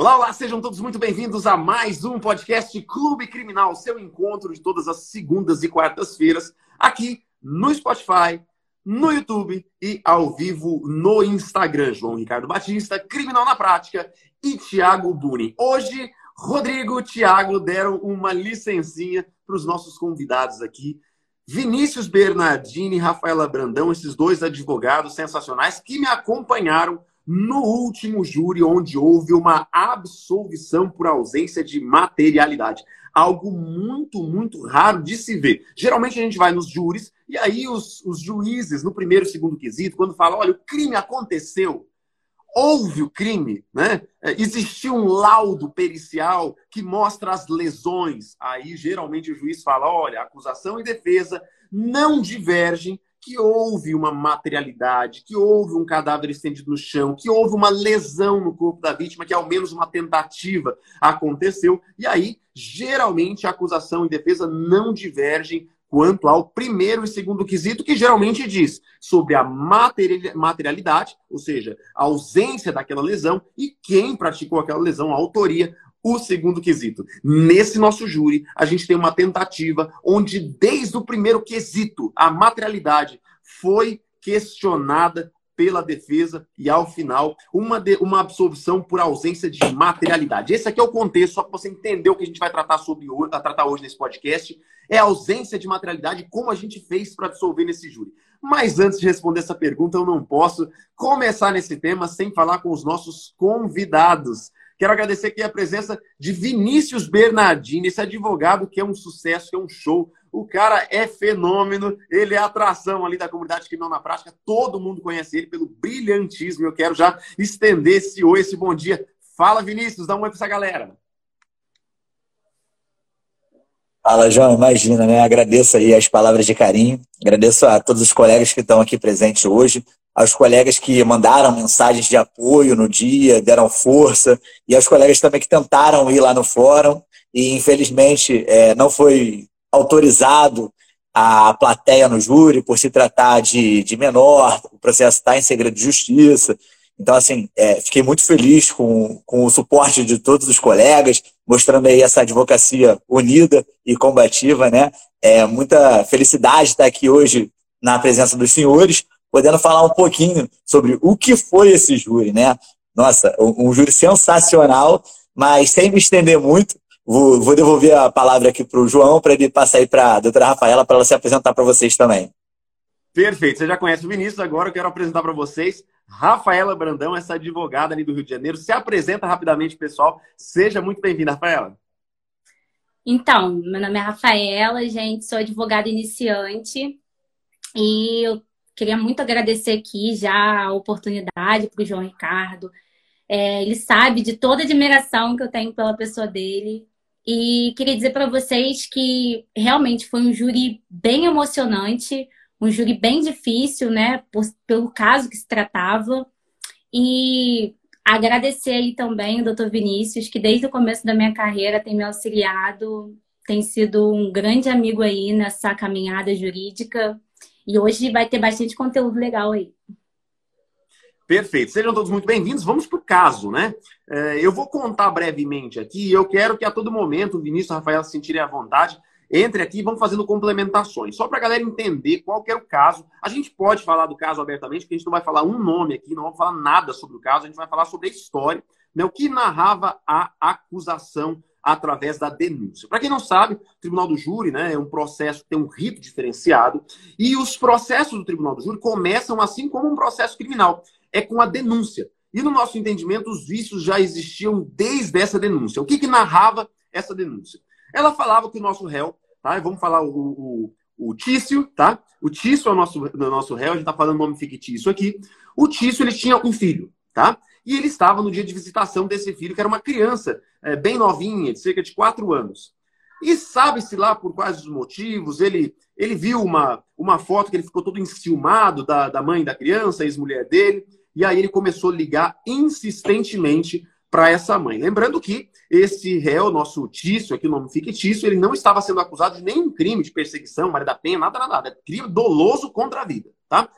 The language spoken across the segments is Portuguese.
Olá, olá, sejam todos muito bem-vindos a mais um podcast Clube Criminal, seu encontro de todas as segundas e quartas-feiras, aqui no Spotify, no YouTube e ao vivo no Instagram. João Ricardo Batista, Criminal na Prática e Tiago Buni. Hoje, Rodrigo e Tiago deram uma licencinha para os nossos convidados aqui. Vinícius Bernardini e Rafaela Brandão, esses dois advogados sensacionais que me acompanharam no último júri, onde houve uma absolvição por ausência de materialidade. Algo muito, muito raro de se ver. Geralmente a gente vai nos júris e aí os, os juízes, no primeiro e segundo quesito, quando falam, olha, o crime aconteceu, houve o crime, né? É, existiu um laudo pericial que mostra as lesões. Aí, geralmente, o juiz fala: olha, acusação e defesa não divergem que houve uma materialidade, que houve um cadáver estendido no chão, que houve uma lesão no corpo da vítima, que ao menos uma tentativa aconteceu. E aí, geralmente, a acusação e defesa não divergem quanto ao primeiro e segundo quesito, que geralmente diz sobre a materialidade, ou seja, a ausência daquela lesão e quem praticou aquela lesão, a autoria, o segundo quesito. Nesse nosso júri, a gente tem uma tentativa onde, desde o primeiro quesito, a materialidade foi questionada pela defesa e, ao final, uma, de, uma absolvição por ausência de materialidade. Esse aqui é o contexto, só para você entender o que a gente vai tratar, sobre, tratar hoje nesse podcast. É a ausência de materialidade, como a gente fez para absolver nesse júri. Mas antes de responder essa pergunta, eu não posso começar nesse tema sem falar com os nossos convidados. Quero agradecer aqui a presença de Vinícius Bernardini, esse advogado que é um sucesso, que é um show. O cara é fenômeno, ele é atração ali da comunidade criminal na prática. Todo mundo conhece ele pelo brilhantismo. Eu quero já estender esse oi, esse bom dia. Fala, Vinícius, dá um oi para essa galera. Fala, João, imagina, né? Agradeço aí as palavras de carinho, agradeço a todos os colegas que estão aqui presentes hoje, aos colegas que mandaram mensagens de apoio no dia, deram força, e aos colegas também que tentaram ir lá no fórum e, infelizmente, é, não foi autorizado a plateia no júri por se tratar de, de menor, o processo está em segredo de justiça. Então, assim, é, fiquei muito feliz com, com o suporte de todos os colegas, mostrando aí essa advocacia unida e combativa, né? É muita felicidade estar aqui hoje na presença dos senhores, podendo falar um pouquinho sobre o que foi esse júri, né? Nossa, um, um júri sensacional, mas sem me estender muito, vou, vou devolver a palavra aqui para o João, para ele passar aí para a doutora Rafaela, para ela se apresentar para vocês também. Perfeito, você já conhece o Vinícius, agora eu quero apresentar para vocês Rafaela Brandão, essa advogada ali do Rio de Janeiro. Se apresenta rapidamente, pessoal. Seja muito bem-vinda, Rafaela. Então, meu nome é Rafaela, gente, sou advogada iniciante e eu queria muito agradecer aqui já a oportunidade para o João Ricardo. É, ele sabe de toda a admiração que eu tenho pela pessoa dele. E queria dizer para vocês que realmente foi um júri bem emocionante, um júri bem difícil, né, por, pelo caso que se tratava. E agradecer aí também o doutor Vinícius, que desde o começo da minha carreira tem me auxiliado, tem sido um grande amigo aí nessa caminhada jurídica. E hoje vai ter bastante conteúdo legal aí. Perfeito. Sejam todos muito bem-vindos. Vamos para o caso, né? É, eu vou contar brevemente aqui. Eu quero que a todo momento o Vinícius e o Rafael se sentirem à vontade entre aqui e vamos fazendo complementações. Só para a galera entender qual que é o caso. A gente pode falar do caso abertamente, porque a gente não vai falar um nome aqui, não vamos falar nada sobre o caso, a gente vai falar sobre a história, né, o que narrava a acusação através da denúncia. Para quem não sabe, o Tribunal do Júri né, é um processo que tem um rito diferenciado e os processos do Tribunal do Júri começam assim como um processo criminal, é com a denúncia. E no nosso entendimento, os vícios já existiam desde essa denúncia. O que, que narrava essa denúncia? Ela falava que o nosso réu, tá? Vamos falar o, o, o Tício, tá? O Tício é o nosso, o nosso réu, a gente está falando nome fictício aqui. O Tício, ele tinha um filho, tá? E ele estava no dia de visitação desse filho, que era uma criança é, bem novinha, de cerca de quatro anos. E sabe-se lá por quais os motivos, ele, ele viu uma, uma foto que ele ficou todo enciumado da, da mãe da criança, ex-mulher dele, e aí ele começou a ligar insistentemente para essa mãe. Lembrando que esse réu, nosso Tício, aqui o nome fictício, ele não estava sendo acusado de nenhum crime de perseguição, Maria da Penha, nada, nada, nada. É crime doloso contra a vida, tá?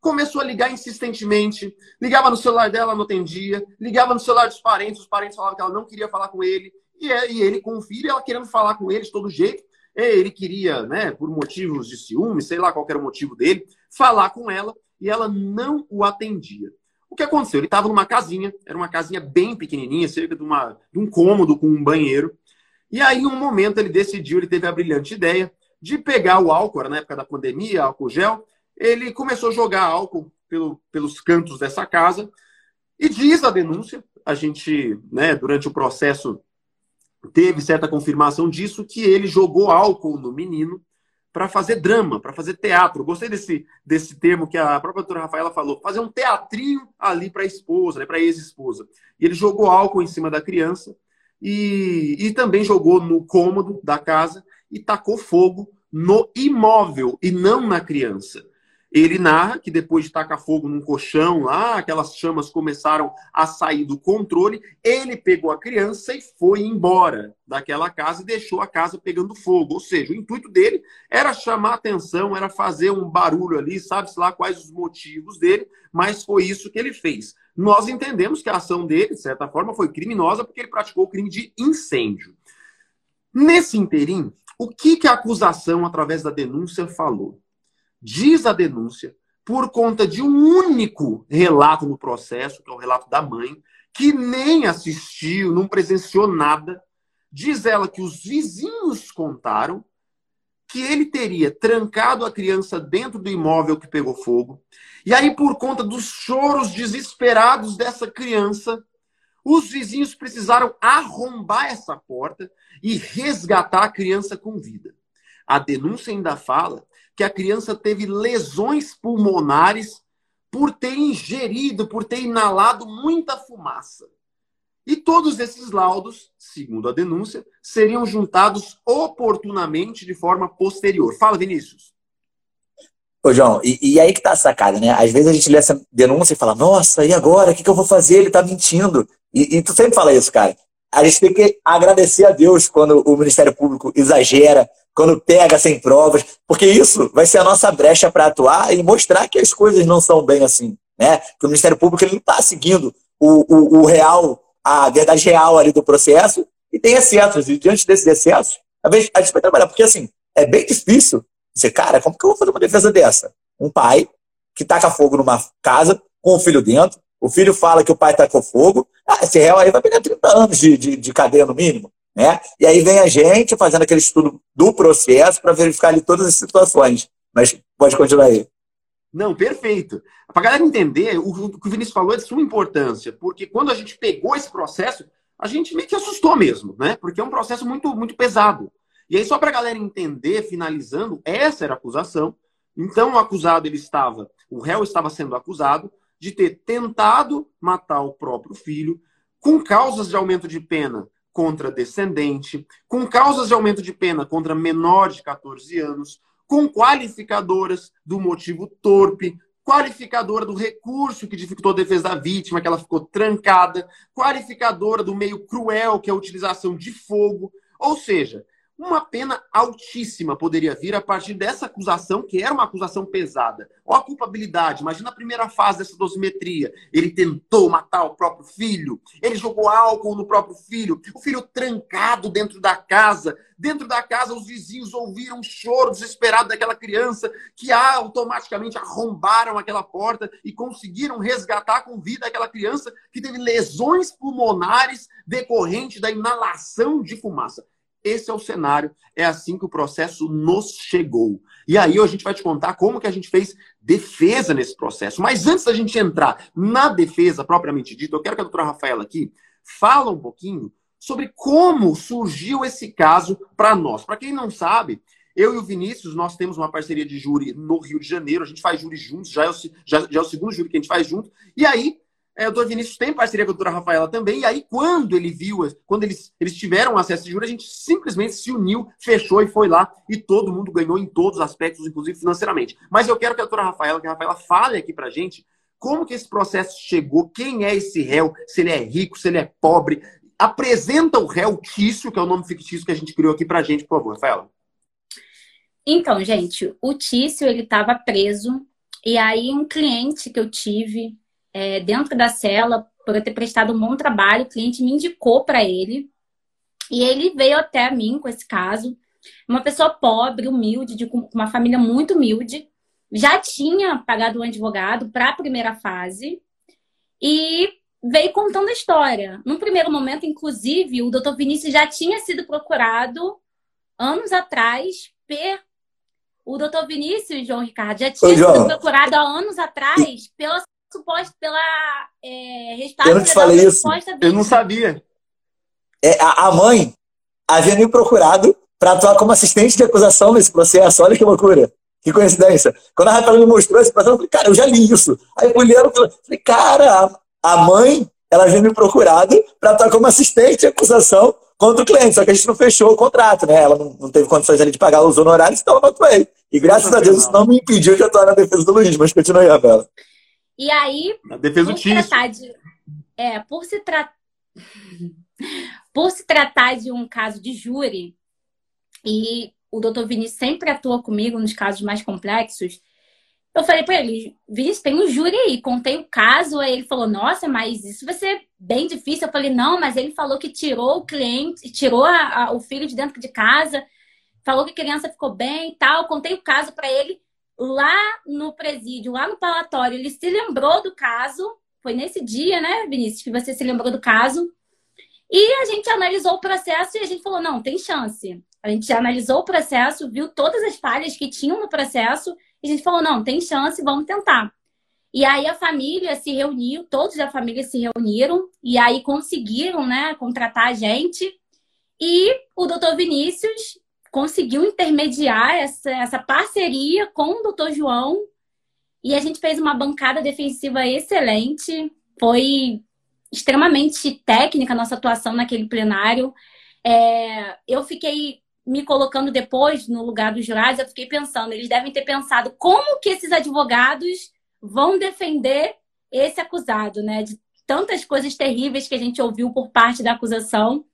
Começou a ligar insistentemente. Ligava no celular dela, não atendia. Ligava no celular dos parentes, os parentes falavam que ela não queria falar com ele. E, é, ele com o filho, ela querendo falar com ele de todo jeito. Ele queria, né, por motivos de ciúme, sei lá qual era o motivo dele, falar com ela e ela não o atendia. O que aconteceu? Ele estava numa casinha, era uma casinha bem pequenininha, cerca de, uma, de um cômodo com um banheiro. E aí, em um momento, ele decidiu, ele teve a brilhante ideia de pegar o álcool, na época da pandemia, álcool gel. Ele começou a jogar álcool pelo, pelos cantos dessa casa. E diz a denúncia, a gente, né, durante o processo, teve certa confirmação disso, que ele jogou álcool no menino para fazer drama, para fazer teatro. Gostei desse, desse termo que a própria doutora Rafaela falou, fazer um teatrinho ali para a esposa, né, para a ex-esposa. E ele jogou álcool em cima da criança e, e também jogou no cômodo da casa e tacou fogo no imóvel e não na criança. Ele narra que depois de tacar fogo num colchão lá, aquelas chamas começaram a sair do controle. Ele pegou a criança e foi embora daquela casa e deixou a casa pegando fogo. Ou seja, o intuito dele era chamar atenção, era fazer um barulho ali, sabe-se lá quais os motivos dele, mas foi isso que ele fez. Nós entendemos que a ação dele, de certa forma, foi criminosa porque ele praticou o crime de incêndio. Nesse interim, o que, que a acusação, através da denúncia, falou? Diz a denúncia, por conta de um único relato no processo, que é o relato da mãe, que nem assistiu, não presenciou nada. Diz ela que os vizinhos contaram que ele teria trancado a criança dentro do imóvel que pegou fogo. E aí, por conta dos choros desesperados dessa criança, os vizinhos precisaram arrombar essa porta e resgatar a criança com vida. A denúncia ainda fala que a criança teve lesões pulmonares por ter ingerido, por ter inalado muita fumaça. E todos esses laudos, segundo a denúncia, seriam juntados oportunamente de forma posterior. Fala, Vinícius. Ô, João, e, e aí que tá a sacada, né? Às vezes a gente lê essa denúncia e fala, nossa, e agora? O que, que eu vou fazer? Ele tá mentindo. E, e tu sempre fala isso, cara. A gente tem que agradecer a Deus quando o Ministério Público exagera, quando pega sem provas, porque isso vai ser a nossa brecha para atuar e mostrar que as coisas não são bem assim, né? Que o Ministério Público ele não está seguindo o, o, o, real, a verdade real ali do processo e tem excessos. E diante desses excessos, a gente vai trabalhar, porque assim, é bem difícil dizer, cara, como que eu vou fazer uma defesa dessa? Um pai que taca fogo numa casa com o filho dentro, o filho fala que o pai tacou fogo, ah, esse réu aí vai pegar 30 anos de, de, de cadeia no mínimo. Né? E aí vem a gente fazendo aquele estudo do processo para verificar ali todas as situações. Mas pode continuar aí. Não, perfeito. Para a galera entender, o que o Vinícius falou é de suma importância, porque quando a gente pegou esse processo, a gente meio que assustou mesmo, né? Porque é um processo muito, muito pesado. E aí, só para a galera entender, finalizando, essa era a acusação. Então, o acusado, ele estava, o réu estava sendo acusado de ter tentado matar o próprio filho, com causas de aumento de pena contra descendente, com causas de aumento de pena contra menor de 14 anos, com qualificadoras do motivo torpe, qualificadora do recurso que dificultou a defesa da vítima, que ela ficou trancada, qualificadora do meio cruel, que é a utilização de fogo. Ou seja, uma pena altíssima poderia vir a partir dessa acusação, que era uma acusação pesada. Ou a culpabilidade. Imagina a primeira fase dessa dosimetria. Ele tentou matar o próprio filho, ele jogou álcool no próprio filho, o filho trancado dentro da casa. Dentro da casa, os vizinhos ouviram um choro desesperado daquela criança, que automaticamente arrombaram aquela porta e conseguiram resgatar com vida aquela criança que teve lesões pulmonares decorrentes da inalação de fumaça. Esse é o cenário, é assim que o processo nos chegou. E aí a gente vai te contar como que a gente fez defesa nesse processo. Mas antes da gente entrar na defesa propriamente dita, eu quero que a doutora Rafaela aqui fala um pouquinho sobre como surgiu esse caso para nós. Para quem não sabe, eu e o Vinícius, nós temos uma parceria de júri no Rio de Janeiro, a gente faz júri juntos, já é o, já, já é o segundo júri que a gente faz junto. E aí, é, o doutor Vinícius tem parceria com a doutora Rafaela também, e aí quando ele viu, quando eles, eles tiveram acesso de juros, a gente simplesmente se uniu, fechou e foi lá, e todo mundo ganhou em todos os aspectos, inclusive financeiramente. Mas eu quero que a doutora Rafaela, que a Rafaela fale aqui pra gente como que esse processo chegou, quem é esse réu, se ele é rico, se ele é pobre. Apresenta o réu Tício, que é o nome fictício que a gente criou aqui pra gente, por favor, Rafaela. Então, gente, o Tício, ele estava preso E aí, um cliente que eu tive é, dentro da cela, por eu ter prestado um bom trabalho, o cliente me indicou para ele. E ele veio até mim com esse caso. Uma pessoa pobre, humilde, de uma família muito humilde, já tinha pagado um advogado para a primeira fase e veio contando a história. Num primeiro momento, inclusive, o doutor Vinícius já tinha sido procurado anos atrás per o doutor Vinícius, João Ricardo, já tinha Oi, sido procurado há anos atrás pela suposta, pela é, Eu não te falei isso. Eu não sabia. É, a, a mãe havia me procurado para atuar como assistente de acusação nesse processo. Olha que loucura. Que coincidência. Quando a Rafaela me mostrou esse processo, eu falei, cara, eu já li isso. Aí eu olhando, falei, cara, a mãe, ela havia me procurado para atuar como assistente de acusação contra o cliente, só que a gente não fechou o contrato, né? Ela não, não teve condições ali de pagar os honorários, então eu não atuei. E graças a Deus isso não me impediu de atuar na defesa do Luiz, mas continue, Rafaela. E aí, na defesa do de, é, por se tratar por se tratar de um caso de júri e o doutor Vinícius sempre atua comigo nos casos mais complexos, eu falei para ele, Vinícius, tem um júri aí, contei o caso, aí ele falou, nossa, mas isso vai ser bem difícil. Eu falei, não, mas ele falou que tirou o cliente, tirou a, a, o filho de dentro de casa, falou que a criança ficou bem e tal. Contei o caso para ele lá no presídio, lá no palatório. Ele se lembrou do caso, foi nesse dia, né, Vinícius, que você se lembrou do caso. E a gente analisou o processo e a gente falou, não, tem chance. A gente analisou o processo, viu todas as falhas que tinham no processo e a gente falou: não, tem chance, vamos tentar. E aí a família se reuniu, todos da família se reuniram e aí conseguiram, né, contratar a gente. E o doutor Vinícius conseguiu intermediar essa, essa parceria com o doutor João. E a gente fez uma bancada defensiva excelente. Foi extremamente técnica a nossa atuação naquele plenário. É, eu fiquei me colocando depois no lugar dos jurados, eu fiquei pensando, eles devem ter pensado como que esses advogados vão defender esse acusado, né? De tantas coisas terríveis que a gente ouviu por parte da acusação.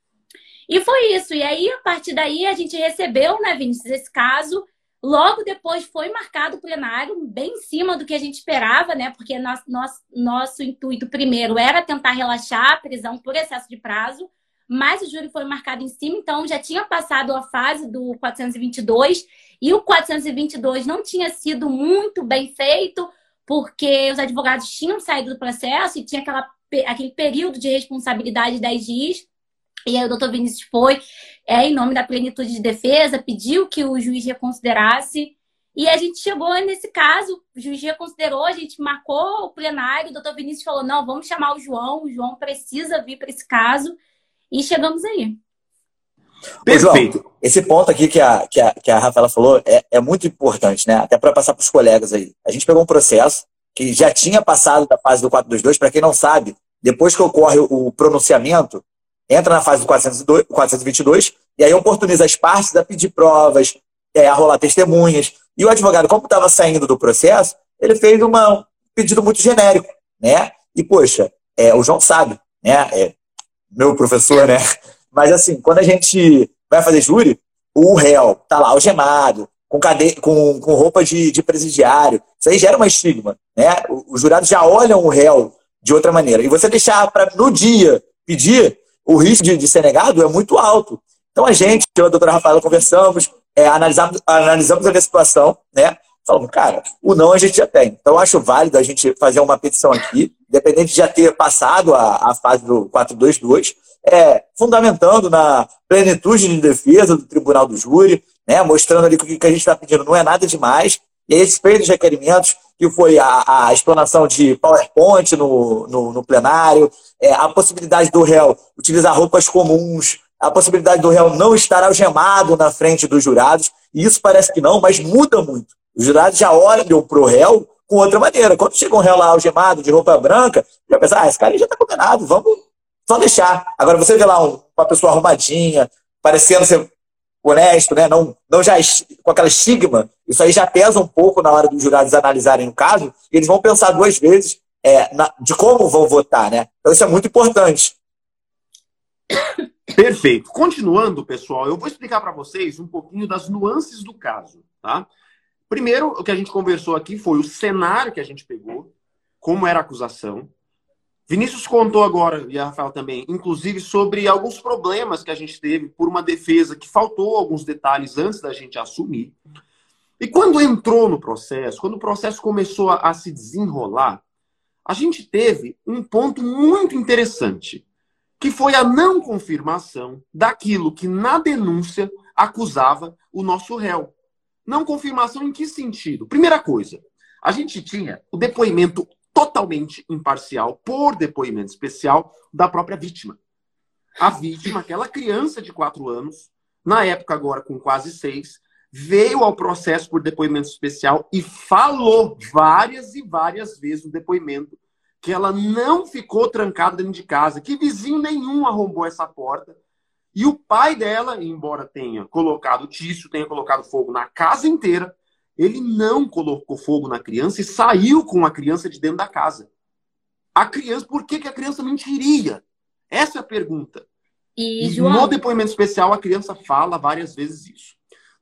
E foi isso. E aí, a partir daí, a gente recebeu, né, Vinícius, esse caso. Logo depois foi marcado o plenário, bem em cima do que a gente esperava, né? Porque nosso, nosso, nosso intuito primeiro era tentar relaxar a prisão por excesso de prazo mas o júri foi marcado em cima, então já tinha passado a fase do 422 e o 422 não tinha sido muito bem feito, porque os advogados tinham saído do processo e tinha aquela, aquele período de responsabilidade de 10 dias. E aí o doutor Vinícius foi, é, em nome da plenitude de defesa, pediu que o juiz reconsiderasse. E a gente chegou nesse caso, o juiz reconsiderou, a gente marcou o plenário, o doutor Vinícius falou: não, vamos chamar o João, o João precisa vir para esse caso. E chegamos aí. Perfeito. João, esse ponto aqui que a, que a, que a Rafaela falou é, é muito importante, né? Até para passar para os colegas aí. A gente pegou um processo que já tinha passado da fase do 422, para quem não sabe, depois que ocorre o pronunciamento, entra na fase do 402, 422 e aí oportuniza as partes a pedir provas, é, a rolar testemunhas. E o advogado, como estava saindo do processo, ele fez uma, um pedido muito genérico, né? E, poxa, é, o João sabe, né? É, meu professor, né? Mas assim, quando a gente vai fazer júri, o réu tá lá algemado, com, cade... com, com roupa de, de presidiário. Isso aí gera uma estigma, né? Os jurados já olham o réu de outra maneira. E você deixar para no dia pedir, o risco de, de, ser negado é muito alto. Então a gente, eu e a doutora Rafaela conversamos, é, analisamos, analisamos a situação, né? Falamos, cara, o não a gente já tem. Então acho válido a gente fazer uma petição aqui independente de já ter passado a, a fase do 422, é, fundamentando na plenitude de defesa do tribunal do júri, né, mostrando ali que o que a gente está pedindo não é nada demais, e aí esses feitos requerimentos, que foi a, a explanação de PowerPoint no, no, no plenário, é, a possibilidade do réu utilizar roupas comuns, a possibilidade do réu não estar algemado na frente dos jurados, e isso parece que não, mas muda muito. Os jurados já olham para o réu com outra maneira. Quando chega um réu lá algemado, de roupa branca, já pensa, ah, esse cara já está condenado, vamos só deixar. Agora, você vê lá um, uma pessoa arrumadinha, parecendo ser honesto, né? não, não já com aquela estigma, isso aí já pesa um pouco na hora dos jurados analisarem o caso, e eles vão pensar duas vezes é, na, de como vão votar. Né? Então, isso é muito importante. Perfeito. Continuando, pessoal, eu vou explicar para vocês um pouquinho das nuances do caso. Tá? Primeiro, o que a gente conversou aqui foi o cenário que a gente pegou, como era a acusação. Vinícius contou agora, e a Rafael também, inclusive sobre alguns problemas que a gente teve por uma defesa que faltou alguns detalhes antes da gente assumir. E quando entrou no processo, quando o processo começou a, a se desenrolar, a gente teve um ponto muito interessante, que foi a não confirmação daquilo que na denúncia acusava o nosso réu. Não confirmação em que sentido? Primeira coisa, a gente tinha o depoimento totalmente imparcial, por depoimento especial, da própria vítima. A vítima, aquela criança de quatro anos, na época agora com quase seis, veio ao processo por depoimento especial e falou várias e várias vezes no depoimento que ela não ficou trancada dentro de casa, que vizinho nenhum arrombou essa porta, e o pai dela, embora tenha colocado tício, tenha colocado fogo na casa inteira, ele não colocou fogo na criança e saiu com a criança de dentro da casa. A criança, por que, que a criança mentiria? Essa é a pergunta. E, João... no depoimento especial, a criança fala várias vezes isso.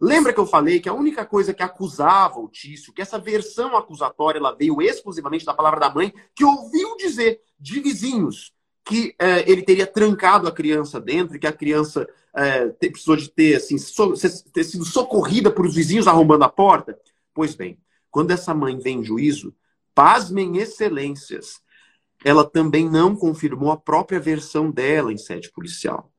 Lembra que eu falei que a única coisa que acusava o Tício, que essa versão acusatória ela veio exclusivamente da palavra da mãe, que ouviu dizer de vizinhos que é, ele teria trancado a criança dentro, que a criança é, precisou de ter, assim, so, ter sido socorrida por os vizinhos arrombando a porta? Pois bem, quando essa mãe vem em juízo, pasmem excelências, ela também não confirmou a própria versão dela em sede policial.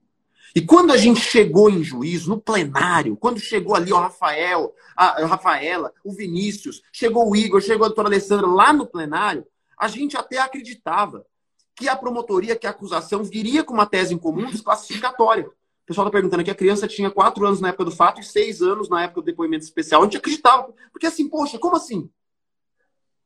E quando a gente chegou em juízo, no plenário, quando chegou ali o Rafael, a, Rafaela, o Vinícius, chegou o Igor, chegou a doutora Alessandra lá no plenário, a gente até acreditava que a promotoria, que a acusação viria com uma tese em comum desclassificatória. O pessoal está perguntando aqui, a criança tinha quatro anos na época do fato e seis anos na época do depoimento especial. A gente acreditava. Porque assim, poxa, como assim?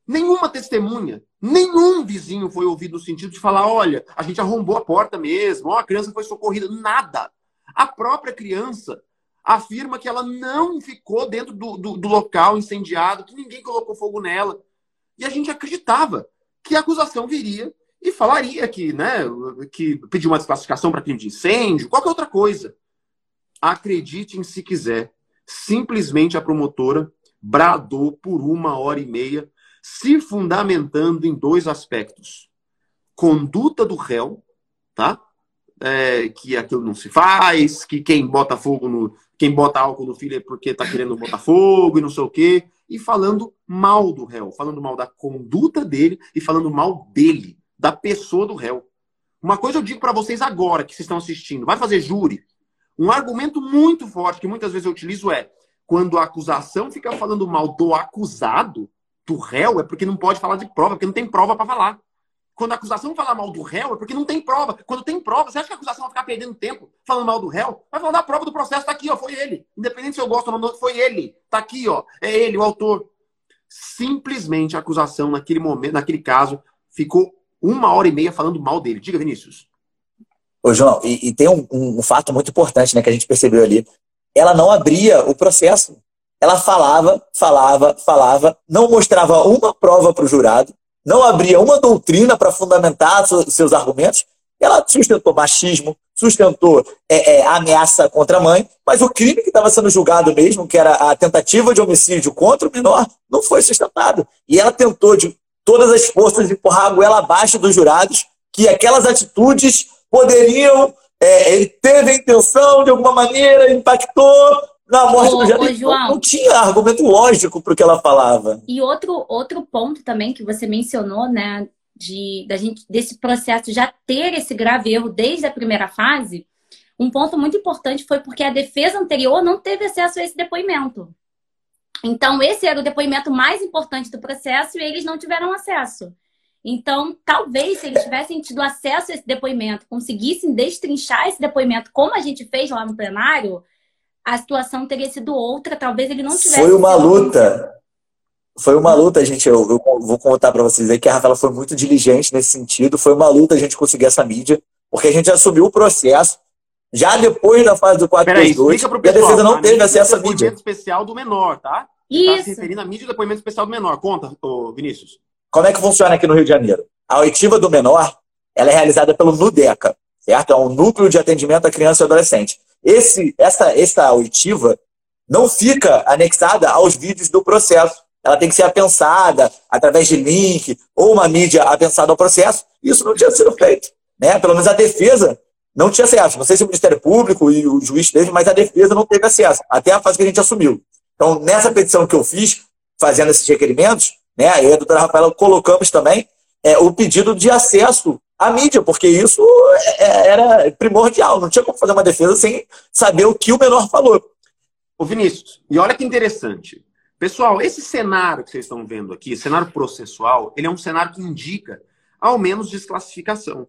Nenhuma testemunha, nenhum vizinho foi ouvido no sentido de falar: olha, a gente arrombou a porta mesmo, ó, a criança foi socorrida. Nada. A própria criança afirma que ela não ficou dentro do, do, do local incendiado, que ninguém colocou fogo nela. E a gente acreditava que a acusação viria e falaria que, né, que pediu uma desclassificação para crime de incêndio, qualquer outra coisa. Acreditem se quiser. Simplesmente a promotora bradou por uma hora e meia, se fundamentando em dois aspectos: conduta do réu, tá? É, que aquilo não se faz, que quem bota fogo no, quem bota álcool no filho é porque está querendo botar fogo e não sei o quê, e falando mal do réu, falando mal da conduta dele e falando mal dele da pessoa do réu. Uma coisa eu digo para vocês agora que vocês estão assistindo, vai fazer júri. Um argumento muito forte que muitas vezes eu utilizo é quando a acusação fica falando mal do acusado, do réu, é porque não pode falar de prova, porque não tem prova para falar. Quando a acusação fala mal do réu, é porque não tem prova. Quando tem prova, você acha que a acusação vai ficar perdendo tempo falando mal do réu? Vai falar da prova do processo, tá aqui, ó, foi ele. Independente se eu gosto ou não, foi ele. Tá aqui, ó, é ele, o autor. Simplesmente a acusação, naquele momento, naquele caso, ficou uma hora e meia falando mal dele. Diga, Vinícius. Ô, João, e, e tem um, um, um, fato muito importante né, que a gente percebeu ali. Ela não abria o processo. Ela falava, falava, falava, não mostrava uma prova para o jurado, não abria uma doutrina para fundamentar seus argumentos. Ela sustentou machismo, sustentou é, é, ameaça contra a mãe, mas o crime que estava sendo julgado mesmo, que era a tentativa de homicídio contra o menor, não foi sustentado. E ela tentou, de todas as forças empurrar a goela abaixo dos jurados, que aquelas atitudes poderiam. É, ele teve a intenção, de alguma maneira, impactou na morte ô, do jurado. João, não tinha argumento lógico para o que ela falava. E outro, outro ponto também que você mencionou, né, de, da gente, desse processo já ter esse grave erro desde a primeira fase, um ponto muito importante foi porque a defesa anterior não teve acesso a esse depoimento. Então, esse era o depoimento mais importante do processo e eles não tiveram acesso. Então, talvez se eles tivessem tido acesso a esse depoimento, conseguissem destrinchar esse depoimento como a gente fez lá no plenário, a situação teria sido outra. Talvez ele não tivesse. Foi uma luta. Foi uma luta, gente. Eu, eu vou contar para vocês aí que a Rafaela foi muito diligente nesse sentido. Foi uma luta a gente conseguir essa mídia, porque a gente assumiu o processo já depois da fase do 422, a defesa não teve acesso à mídia. especial do menor, tá? Isso. Tá se referindo à mídia do depoimento especial do menor. Conta, Vinícius. Como é que funciona aqui no Rio de Janeiro? A oitiva do menor, ela é realizada pelo NUDECA, certo? É um núcleo de atendimento à criança e adolescente. Esse, essa, essa oitiva, não fica anexada aos vídeos do processo. Ela tem que ser apensada através de link ou uma mídia apensada ao processo. Isso não tinha sido feito. Né? Pelo menos a defesa não tinha acesso. Não sei se o Ministério Público e o juiz teve, mas a defesa não teve acesso, até a fase que a gente assumiu. Então, nessa petição que eu fiz, fazendo esses requerimentos, né, eu e a doutora Rafaela colocamos também é, o pedido de acesso à mídia, porque isso é, é, era primordial. Não tinha como fazer uma defesa sem saber o que o menor falou. Ô Vinícius, e olha que interessante. Pessoal, esse cenário que vocês estão vendo aqui, cenário processual, ele é um cenário que indica ao menos desclassificação.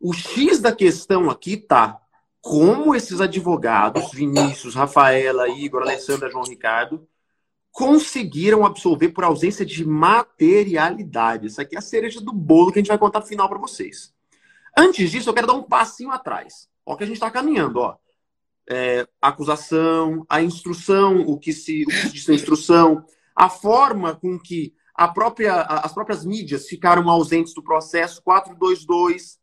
O X da questão aqui tá como esses advogados, Vinícius, Rafaela, Igor, Alessandra, João Ricardo, conseguiram absolver por ausência de materialidade. Isso aqui é a cereja do bolo que a gente vai contar no final para vocês. Antes disso, eu quero dar um passinho atrás. Ó, que a gente está caminhando, ó. É, acusação, a instrução, o que se, o que se diz na instrução, a forma com que a própria, as próprias mídias ficaram ausentes do processo 422,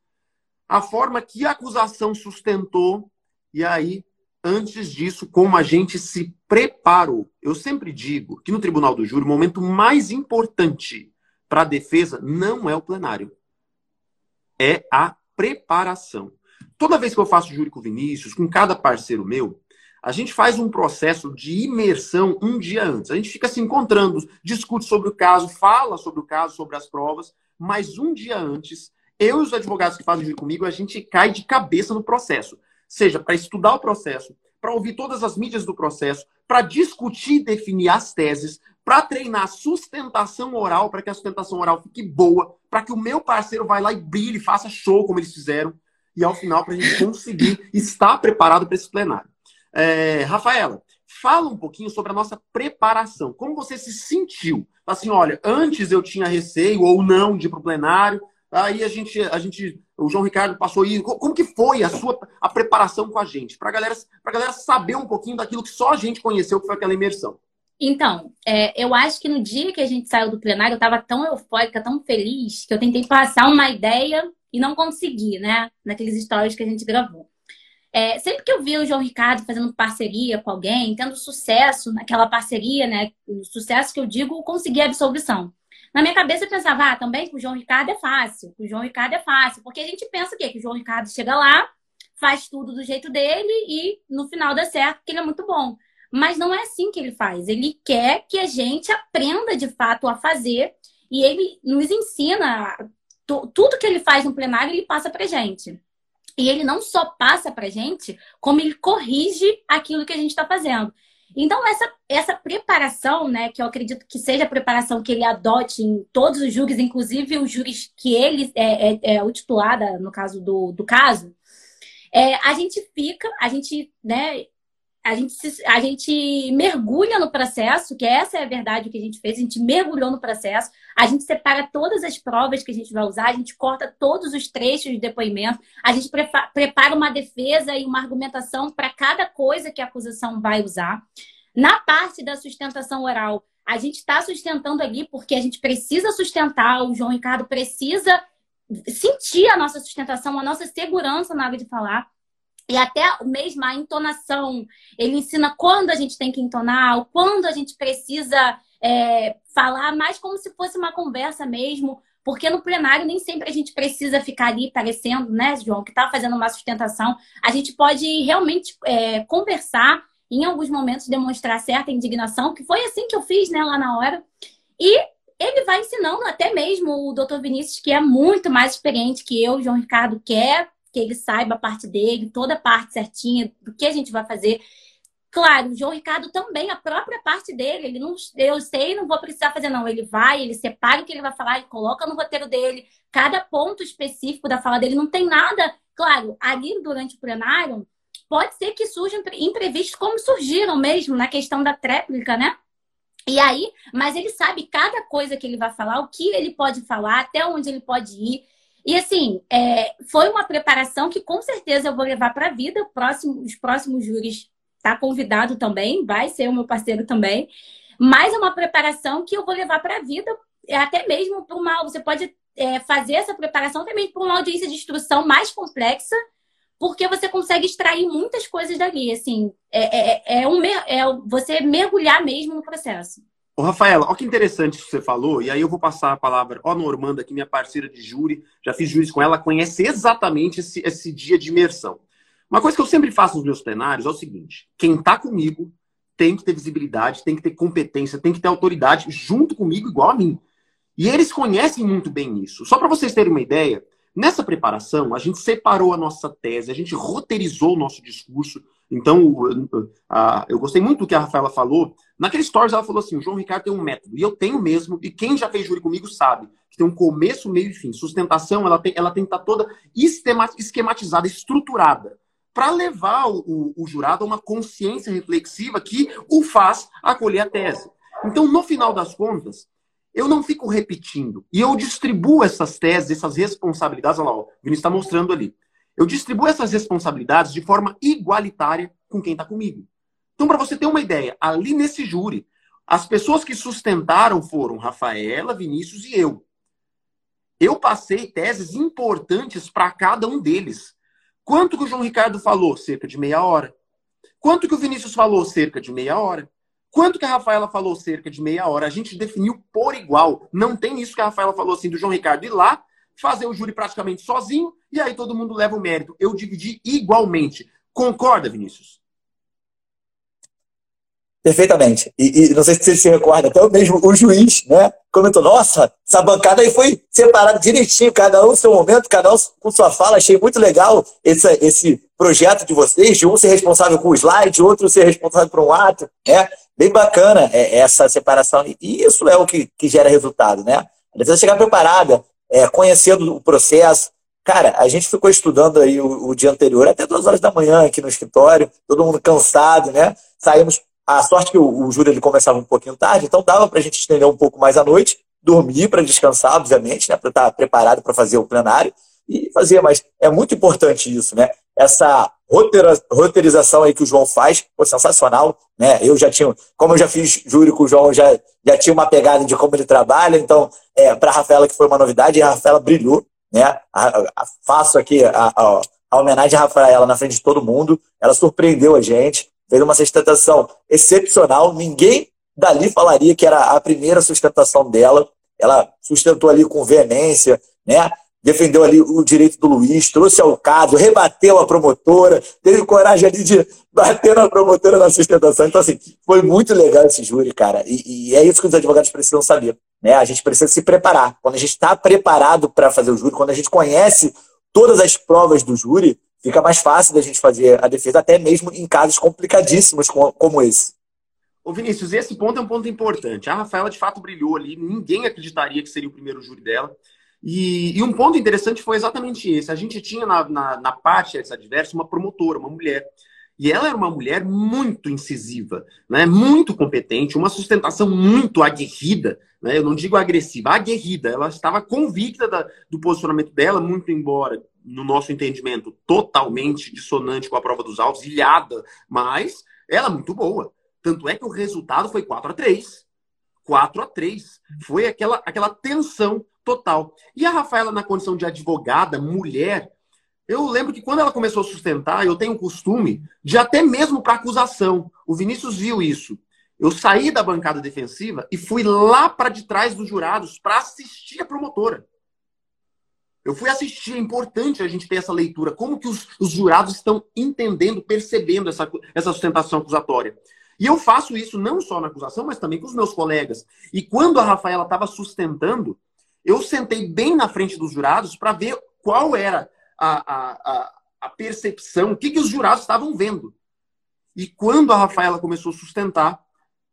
a forma que a acusação sustentou, e aí antes disso, como a gente se preparou. Eu sempre digo que no Tribunal do Júri, o momento mais importante para a defesa não é o plenário, é a preparação. Toda vez que eu faço júri com Vinícius, com cada parceiro meu, a gente faz um processo de imersão um dia antes. A gente fica se encontrando, discute sobre o caso, fala sobre o caso, sobre as provas, mas um dia antes, eu e os advogados que fazem júri comigo, a gente cai de cabeça no processo seja para estudar o processo, para ouvir todas as mídias do processo, para discutir e definir as teses, para treinar sustentação oral, para que a sustentação oral fique boa, para que o meu parceiro vá lá e brilhe, faça show como eles fizeram, e ao final para a gente conseguir estar preparado para esse plenário. É, Rafaela, fala um pouquinho sobre a nossa preparação. Como você se sentiu? Assim, olha, antes eu tinha receio ou não de ir para o plenário, Aí a gente, a gente, o João Ricardo passou aí. Como que foi a sua a preparação com a gente? Para galera, a galera saber um pouquinho daquilo que só a gente conheceu, que foi aquela imersão. Então, é, eu acho que no dia que a gente saiu do plenário, eu estava tão eufórica, tão feliz, que eu tentei passar uma ideia e não consegui, né? Naqueles stories que a gente gravou. É, sempre que eu vi o João Ricardo fazendo parceria com alguém, tendo sucesso naquela parceria, né? O sucesso que eu digo, conseguir a absolvição. Na minha cabeça eu pensava, ah, também com o João Ricardo é fácil. Com o João Ricardo é fácil. Porque a gente pensa o quê? Que o João Ricardo chega lá, faz tudo do jeito dele e no final dá certo, porque ele é muito bom. Mas não é assim que ele faz. Ele quer que a gente aprenda de fato a fazer e ele nos ensina tudo que ele faz no plenário, ele passa pra gente. E ele não só passa pra gente, como ele corrige aquilo que a gente está fazendo. Então, essa, essa preparação, né, que eu acredito que seja a preparação que ele adote em todos os júris, inclusive os júris que ele é, é, é o titulada, no caso do, do caso, é, a gente fica, a gente, né, a gente, a gente mergulha no processo, que essa é a verdade que a gente fez, a gente mergulhou no processo, a gente separa todas as provas que a gente vai usar, a gente corta todos os trechos de depoimento, a gente prepara uma defesa e uma argumentação para cada coisa que a acusação vai usar. Na parte da sustentação oral, a gente está sustentando ali porque a gente precisa sustentar, o João Ricardo precisa sentir a nossa sustentação, a nossa segurança na hora de falar. E até mesmo a entonação, ele ensina quando a gente tem que entonar, quando a gente precisa é, falar, mais como se fosse uma conversa mesmo, porque no plenário nem sempre a gente precisa ficar ali parecendo, né, João, que está fazendo uma sustentação. A gente pode realmente é, conversar, em alguns momentos demonstrar certa indignação, que foi assim que eu fiz, né, lá na hora. E ele vai ensinando até mesmo o doutor Vinícius, que é muito mais experiente que eu, João Ricardo, quer que ele saiba a parte dele, toda a parte certinha do que a gente vai fazer. Claro, o João Ricardo também, a própria parte dele, ele não, eu sei, não vou precisar fazer, não. Ele vai, ele separa o que ele vai falar, ele coloca no roteiro dele, cada ponto específico da fala dele, não tem nada. Claro, ali durante o plenário, pode ser que surjam imprevistos, como surgiram mesmo na questão da tréplica, né? E aí, mas ele sabe cada coisa que ele vai falar, o que ele pode falar, até onde ele pode ir. E assim, é, foi uma preparação que com certeza eu vou levar para a vida. Próximo, os próximos júris está convidado também, vai ser o meu parceiro também. Mas é uma preparação que eu vou levar para a vida, até mesmo para uma. Você pode é, fazer essa preparação também para uma audiência de instrução mais complexa, porque você consegue extrair muitas coisas dali. Assim, é, é, é, um, é você mergulhar mesmo no processo. Ô, Rafaela, olha que interessante isso que você falou, e aí eu vou passar a palavra. Ó, Normanda, que minha parceira de júri, já fiz júri com ela, conhece exatamente esse, esse dia de imersão. Uma coisa que eu sempre faço nos meus plenários é o seguinte: quem está comigo tem que ter visibilidade, tem que ter competência, tem que ter autoridade junto comigo, igual a mim. E eles conhecem muito bem isso. Só para vocês terem uma ideia, nessa preparação, a gente separou a nossa tese, a gente roteirizou o nosso discurso. Então, eu gostei muito do que a Rafaela falou. Naquele stories, ela falou assim: o João Ricardo tem um método, e eu tenho mesmo, e quem já fez júri comigo sabe que tem um começo, meio e fim. Sustentação, ela tem, ela tem que estar tá toda esquematizada, estruturada para levar o, o, jurado a uma consciência reflexiva que o faz acolher a tese. Então, no final das contas, eu não fico repetindo. E eu distribuo essas teses, essas responsabilidades. Olha lá, o Vinícius está mostrando ali. Eu distribuo essas responsabilidades de forma igualitária com quem está comigo. Então, para você ter uma ideia, ali nesse júri, as pessoas que sustentaram foram Rafaela, Vinícius e eu. Eu passei teses importantes para cada um deles. Quanto que o João Ricardo falou? Cerca de meia hora. Quanto que o Vinícius falou? Cerca de meia hora. Quanto que a Rafaela falou? Cerca de meia hora. A gente definiu por igual. Não tem isso que a Rafaela falou assim do João Ricardo ir lá, fazer o júri praticamente sozinho e aí todo mundo leva o mérito. Eu dividi igualmente. Concorda, Vinícius? Perfeitamente. E, e, não sei se você se recorda, até mesmo o juiz, né? Comentou, nossa, essa bancada aí foi separada direitinho, cada um seu momento, cada um com sua fala. Achei muito legal esse, esse projeto de vocês, de um ser responsável com o slide, outro ser responsável por um ato. É bem bacana é, essa separação. E isso é o que, que gera resultado, né? A defesa chegar preparada, é, conhecendo o processo. Cara, a gente ficou estudando aí o, o dia anterior, até duas horas da manhã aqui no escritório, todo mundo cansado, né? Saímos a sorte que o, o júri ele começava um pouquinho tarde, então dava para a gente estender um pouco mais à noite, dormir para descansar, obviamente, né, para estar preparado para fazer o plenário e fazer. Mas é muito importante isso, né? Essa roteirização aí que o João faz, foi sensacional, né? Eu já tinha, como eu já fiz júri com o João, já, já tinha uma pegada de como ele trabalha, então, é, para a Rafaela que foi uma novidade, a Rafaela brilhou, né? A, a, faço aqui a, a, homenagem à Rafaela na frente de todo mundo, ela surpreendeu a gente, fez uma sustentação excepcional. Ninguém dali falaria que era a primeira sustentação dela. Ela sustentou ali com veemência, né? defendeu ali o direito do Luiz, trouxe ao caso, rebateu a promotora, teve coragem ali de bater na promotora na sustentação. Então, assim, foi muito legal esse júri, cara. E, e é isso que os advogados precisam saber. Né? A gente precisa se preparar. Quando a gente está preparado para fazer o júri, quando a gente conhece todas as provas do júri, fica mais fácil da gente fazer a defesa, até mesmo em casos complicadíssimos como esse. Ô Vinícius, esse ponto é um ponto importante. A Rafaela de fato brilhou ali, ninguém acreditaria que seria o primeiro júri dela. E, e um ponto interessante foi exatamente esse. A gente tinha na, na, na parte adversa uma promotora, uma mulher. E ela era uma mulher muito incisiva, né? muito competente, uma sustentação muito aguerrida, né? eu não digo agressiva, aguerrida. Ela estava convicta da, do posicionamento dela, muito embora no nosso entendimento, totalmente dissonante com a prova dos autos, ilhada, mas ela é muito boa. Tanto é que o resultado foi 4 a 3 4 a 3 Foi aquela, aquela tensão total. E a Rafaela, na condição de advogada, mulher, eu lembro que quando ela começou a sustentar, eu tenho o costume de até mesmo para acusação. O Vinícius viu isso. Eu saí da bancada defensiva e fui lá para de trás dos jurados para assistir a promotora. Eu fui assistir, é importante a gente ter essa leitura, como que os, os jurados estão entendendo, percebendo essa, essa sustentação acusatória. E eu faço isso não só na acusação, mas também com os meus colegas. E quando a Rafaela estava sustentando, eu sentei bem na frente dos jurados para ver qual era a, a, a, percepção, o que, que os jurados estavam vendo. E quando a Rafaela começou a sustentar,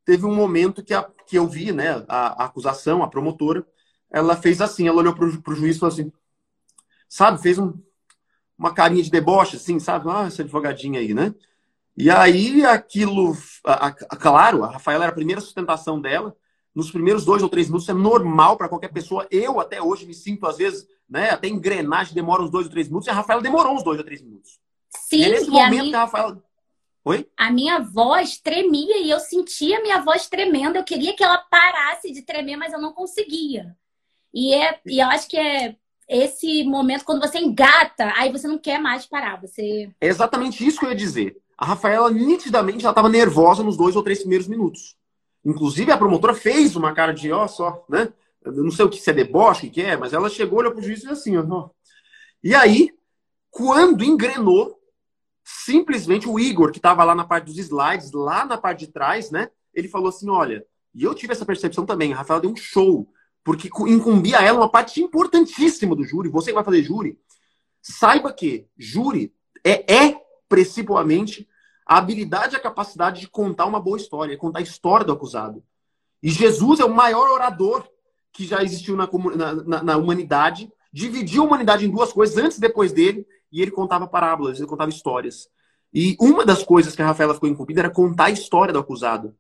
teve um momento que, a, que eu vi né, a, a acusação, a promotora, ela fez assim, ela olhou para o juiz e falou assim, sabe? Fez um, uma carinha de deboche, assim, sabe? Ah, essa advogadinha aí, né? E aí aquilo, a, a, claro, a Rafaela era a primeira sustentação dela. Nos primeiros dois ou três minutos é normal para qualquer pessoa. Eu até hoje me sinto, às vezes, né? Até engrenagem demora uns dois ou três minutos. E a Rafaela demorou uns dois ou três minutos. Sim, e é nesse momento a minha... que a Rafaela. Oi? A minha voz tremia e eu sentia a minha voz tremendo. Eu queria que ela parasse de tremer, mas eu não conseguia. E, é, e eu acho que é esse momento quando você engata, aí você não quer mais parar. Você... É exatamente isso que eu ia dizer. A Rafaela, nitidamente, ela estava nervosa nos dois ou três primeiros minutos. Inclusive, a promotora fez uma cara de, ó, só, né? Eu não sei o que se é deboche, o que é, mas ela chegou, olhou pro juiz e disse assim, ó. E aí, quando engrenou, simplesmente o Igor, que estava lá na parte dos slides, lá na parte de trás, né? Ele falou assim: olha, e eu tive essa percepção também, a Rafaela deu um show, porque incumbia a ela uma parte importantíssima do júri. Você que vai fazer júri, saiba que júri é, é principalmente a habilidade e a capacidade de contar uma boa história, contar a história do acusado. E Jesus é o maior orador que já existiu na, na, na humanidade, dividiu a humanidade em duas coisas, antes e depois dele, e ele contava parábolas, ele contava histórias. E uma das coisas que a Rafaela ficou incumbida era contar a história do acusado.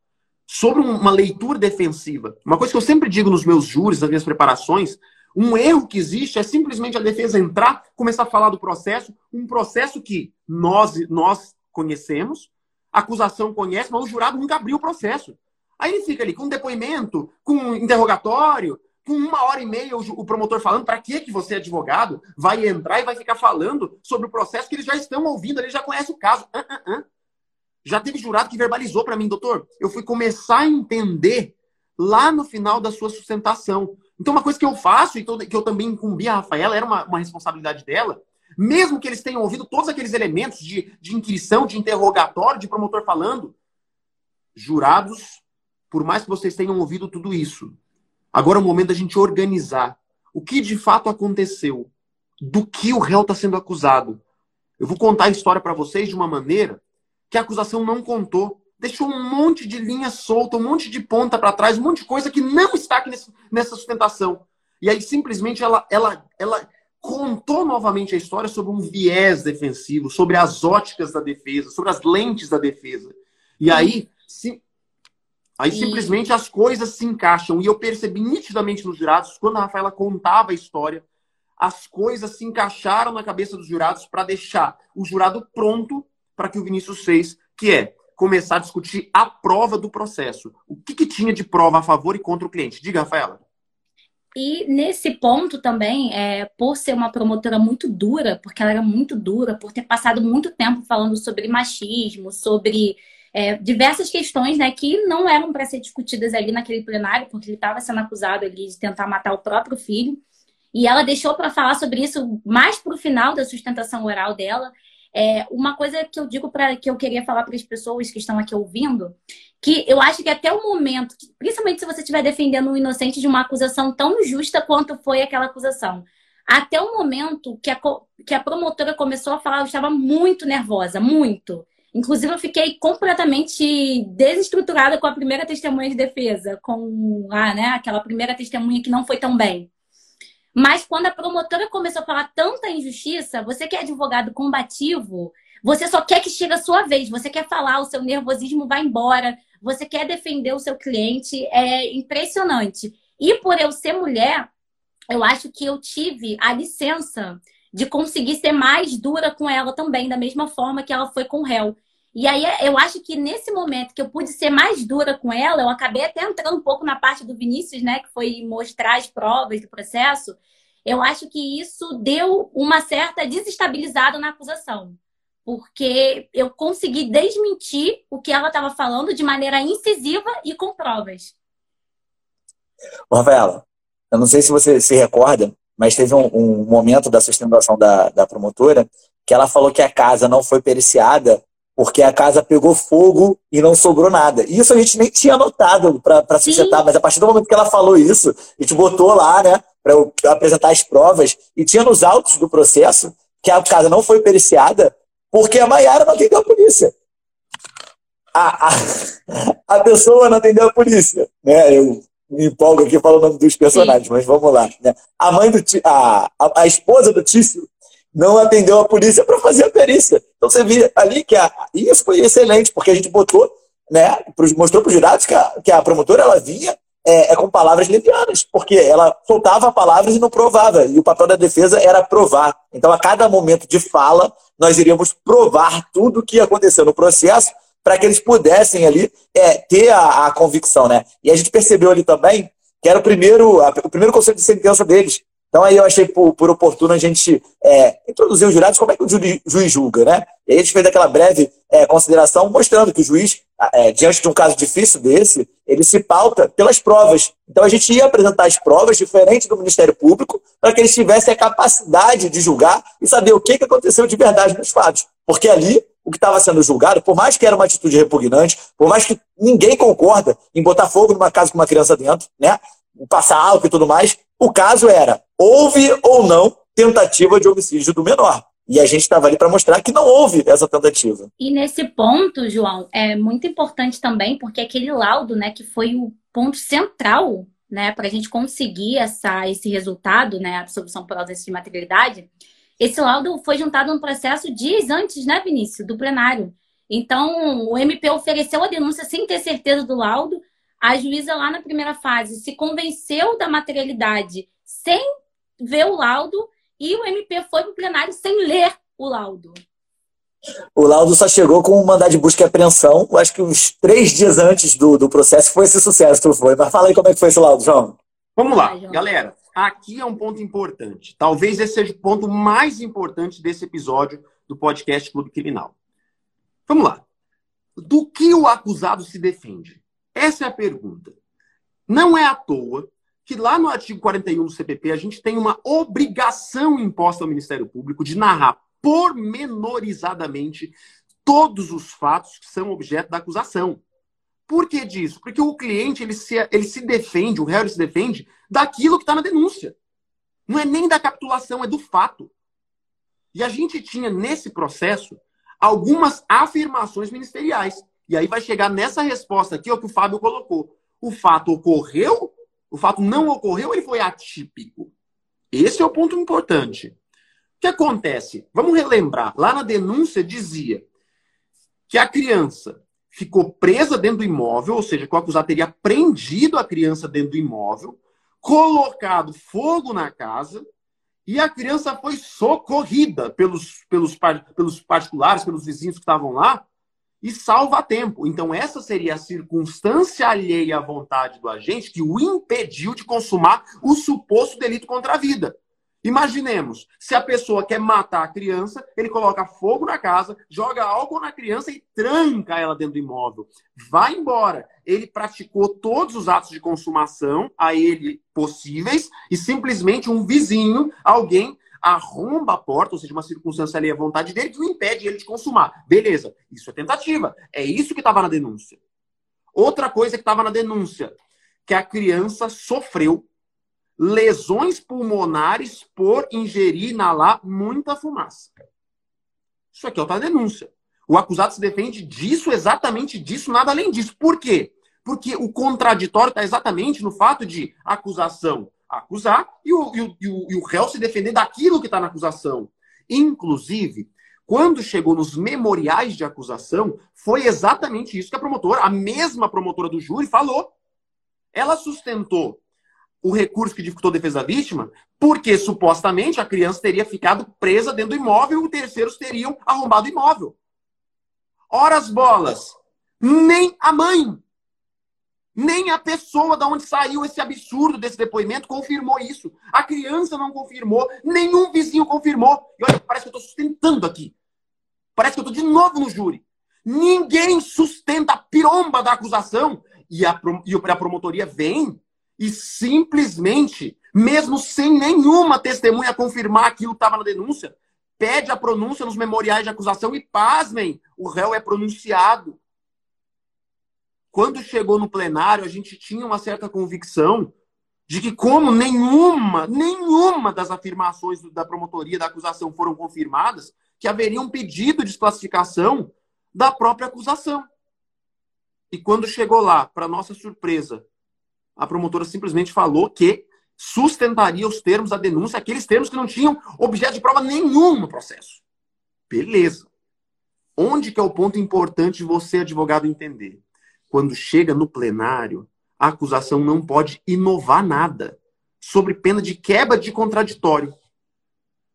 Sobre uma leitura defensiva. Uma coisa que eu sempre digo nos meus júris, nas minhas preparações, um erro que existe é simplesmente a defesa entrar, começar a falar do processo, um processo que nós, nós conhecemos, a acusação conhece, mas o jurado nunca abriu o processo. Aí ele fica ali com um depoimento, com um interrogatório, com uma hora e meia o, promotor falando para que que você, advogado, vai entrar e vai ficar falando sobre o processo que eles já estão ouvindo, eles já conhecem o caso. Uh, uh, uh. Já teve jurado que verbalizou para mim, doutor, eu fui começar a entender lá no final da sua sustentação. Então, uma coisa que eu faço, e que eu também incumbi a Rafaela, era uma, uma responsabilidade dela, mesmo que eles tenham ouvido todos aqueles elementos de, de inquirição, de interrogatório, de promotor falando, jurados, por mais que vocês tenham ouvido tudo isso, Agora é o momento da gente organizar o que de fato aconteceu, do que o réu está sendo acusado. Eu vou contar a história para vocês de uma maneira que a acusação não contou. Deixou um monte de linha solta, um monte de ponta para trás, um monte de coisa que não está aqui nessa sustentação. E aí simplesmente ela, ela, ela contou novamente a história sobre um viés defensivo, sobre as óticas da defesa, sobre as lentes da defesa. E aí, sim, Aí e... simplesmente as coisas se encaixam. E eu percebi nitidamente nos jurados, quando a Rafaela contava a história, as coisas se encaixaram na cabeça dos jurados para deixar o jurado pronto para que o Vinícius fez, que é começar a discutir a prova do processo. O que, que tinha de prova a favor e contra o cliente? Diga, Rafaela. E nesse ponto também, é, por ser uma promotora muito dura, porque ela era muito dura, por ter passado muito tempo falando sobre machismo, sobre é, diversas questões né, que não eram para ser discutidas ali naquele plenário, porque ele estava sendo acusado ali de tentar matar o próprio filho. E ela deixou para falar sobre isso mais para o final da sustentação oral dela. É, uma coisa que eu digo para que eu queria falar para as pessoas que estão aqui ouvindo, que eu acho que até o momento, principalmente se você estiver defendendo um inocente de uma acusação tão justa quanto foi aquela acusação, até o momento que a, que a promotora começou a falar, eu estava muito nervosa, muito. Inclusive, eu fiquei completamente desestruturada com a primeira testemunha de defesa, com a, né, aquela primeira testemunha que não foi tão bem. Mas quando a promotora começou a falar tanta injustiça, você que é advogado combativo, você só quer que chegue a sua vez, você quer falar, o seu nervosismo vai embora, você quer defender o seu cliente, é impressionante. E por eu ser mulher, eu acho que eu tive a licença de conseguir ser mais dura com ela também, da mesma forma que ela foi com o réu. E aí eu acho que nesse momento que eu pude ser mais dura com ela, eu acabei até entrando um pouco na parte do Vinícius, né, que foi mostrar as provas do processo. Eu acho que isso deu uma certa desestabilizada na acusação, porque eu consegui desmentir o que ela estava falando de maneira incisiva e com provas. Rafaela, eu não sei se você se recorda, mas teve um, um momento da sustentação da, da promotora que ela falou que a casa não foi periciada porque a casa pegou fogo e não sobrou nada. Isso a gente nem tinha notado para sustentar, mas a partir do momento que ela falou isso, a gente botou lá, né, para apresentar as provas, e tinha nos autos do processo que a casa não foi periciada porque a Maiara não atendeu a polícia. A, a, a pessoa não atendeu a polícia. Né? Eu me empolgo aqui falando o nome dos personagens, Sim. mas vamos lá. Né? A mãe do a, a, a esposa do Tício não atendeu a polícia para fazer a perícia. Então você vê ali que a, isso foi excelente, porque a gente botou, né, mostrou para os jurados que a, que a promotora ela vinha é, é, com palavras levianas, porque ela soltava palavras e não provava, e o papel da defesa era provar. Então, a cada momento de fala, nós iríamos provar tudo o que aconteceu no processo para que eles pudessem ali é, ter a, a, convicção, né? E a gente percebeu ali também que era o primeiro, a, o primeiro conceito de sentença deles, Então aí eu achei por, por oportuno a gente é, introduzir os jurados, como é que o juiz, juiz julga, né? E a gente fez aquela breve é, consideração mostrando que o juiz, é, diante de um caso difícil desse, ele se pauta pelas provas. Então a gente ia apresentar as provas diferente do Ministério Público para que eles tivessem a capacidade de julgar e saber o que, que aconteceu de verdade nos fatos. Porque ali o que estava sendo julgado, por mais que era uma atitude repugnante, por mais que ninguém concorda em botar fogo numa casa com uma criança dentro, né? Passar álcool e tudo mais, o caso era houve ou não tentativa de homicídio do menor. E a gente estava ali para mostrar que não houve essa tentativa. E nesse ponto, João, é muito importante também, porque aquele laudo, né, que foi o ponto central, né, para a gente conseguir essa, esse resultado, né, a absolvição por ausência de materialidade, esse laudo foi juntado no processo dias antes, né, Vinícius, do plenário. Então, o MP ofereceu a denúncia sem ter certeza do laudo, a juíza lá na primeira fase se convenceu da materialidade sem ver o laudo e o MP foi para o plenário sem ler o laudo. O laudo só chegou com um mandado de busca e apreensão, acho que uns três dias antes do, do processo. Foi esse sucesso, foi. Mas fala aí como é que foi esse laudo, João. Vamos lá, galera. Aqui é um ponto importante. Talvez esse seja o ponto mais importante desse episódio do podcast Clube Criminal. Vamos lá. Do que o acusado se defende? Essa é a pergunta. Não é à toa que lá no artigo 41 do CPP a gente tem uma obrigação imposta ao Ministério Público de narrar pormenorizadamente todos os fatos que são objeto da acusação. Por que disso? Porque o cliente ele se, ele se defende, o réu se defende daquilo que está na denúncia. Não é nem da capitulação, é do fato. E a gente tinha nesse processo algumas afirmações ministeriais. E aí vai chegar nessa resposta aqui, o que o Fábio colocou. O fato ocorreu, o fato não ocorreu, ele foi atípico. Esse é o ponto importante. O que acontece? Vamos relembrar. Lá na denúncia dizia que a criança ficou presa dentro do imóvel, ou seja, que o acusado teria prendido a criança dentro do imóvel, colocado fogo na casa e a criança foi socorrida pelos, pelos, pelos particulares, pelos vizinhos que estavam lá, e salva a tempo. Então, essa seria a circunstância alheia à vontade do agente que o impediu de consumar o suposto delito contra a vida. Imaginemos, se a pessoa quer matar a criança, ele coloca fogo na casa, joga álcool na criança e tranca ela dentro do imóvel. Vai embora. Ele praticou todos os atos de consumação a ele possíveis e simplesmente um vizinho, alguém, arromba a porta, ou seja, uma circunstância ali à vontade dele, que o impede ele de consumar. Beleza, isso é tentativa. É isso que estava na denúncia. Outra coisa que estava na denúncia, que a criança sofreu lesões pulmonares por ingerir inalar muita fumaça. Isso aqui é outra denúncia. O acusado se defende disso, exatamente disso, nada além disso. Por quê? Porque o contraditório está exatamente no fato de acusação acusar e o, e o, e o, e o réu se defender daquilo que está na acusação. Inclusive, quando chegou nos memoriais de acusação, foi exatamente isso que a promotora, a mesma promotora do júri, falou. Ela sustentou o recurso que dificultou a defesa da vítima, porque supostamente a criança teria ficado presa dentro do imóvel e terceiros teriam arrombado o imóvel. Ora as bolas, nem a mãe, nem a pessoa da onde saiu esse absurdo desse depoimento confirmou isso. A criança não confirmou, nenhum vizinho confirmou. E olha, parece que eu estou sustentando aqui. Parece que eu estou de novo no júri. Ninguém sustenta a piromba da acusação. E a, e a promotoria vem e simplesmente, mesmo sem nenhuma testemunha confirmar aquilo que estava na denúncia, pede a pronúncia nos memoriais de acusação e, pasmem, o réu é pronunciado. Quando chegou no plenário, a gente tinha uma certa convicção de que, como nenhuma, nenhuma das afirmações da promotoria da acusação foram confirmadas, que haveria um pedido de desclassificação da própria acusação. E quando chegou lá, para nossa surpresa, a promotora simplesmente falou que sustentaria os termos da denúncia, aqueles termos que não tinham objeto de prova nenhum no processo. Beleza. Onde que é o ponto importante você, advogado, entender? Quando chega no plenário, a acusação não pode inovar nada, sobre pena de quebra de contraditório.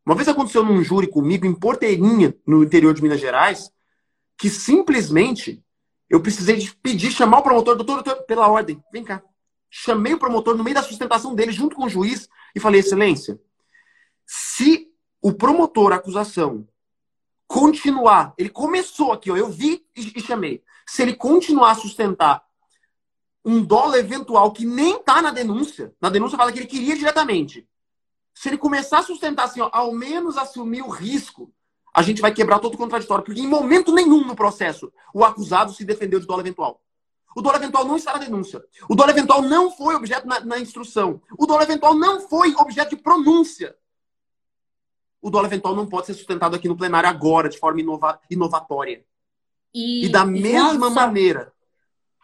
Uma vez aconteceu num júri comigo em Porteirinha, no interior de Minas Gerais, que simplesmente eu precisei de pedir, chamar o promotor, doutor, doutor, pela ordem, vem cá chamei o promotor no meio da sustentação dele, junto com o juiz, e falei: Excelência, Se o promotor, a acusação, continuar, ele começou aqui, ó, eu vi e chamei. Se ele continuar a sustentar um dólar eventual que nem está na denúncia, na denúncia fala que ele queria diretamente. Se ele começar a sustentar assim, ó, ao menos assumir o risco, a gente vai quebrar todo o contraditório, porque em momento nenhum no processo o acusado se defendeu de dólar eventual. O dólar eventual não está na denúncia. O dólar eventual não foi objeto na, na instrução. O dólar eventual não foi objeto de pronúncia. O dólar eventual não pode ser sustentado aqui no plenário agora, de forma inova, inovatória. E, e da mesma maneira.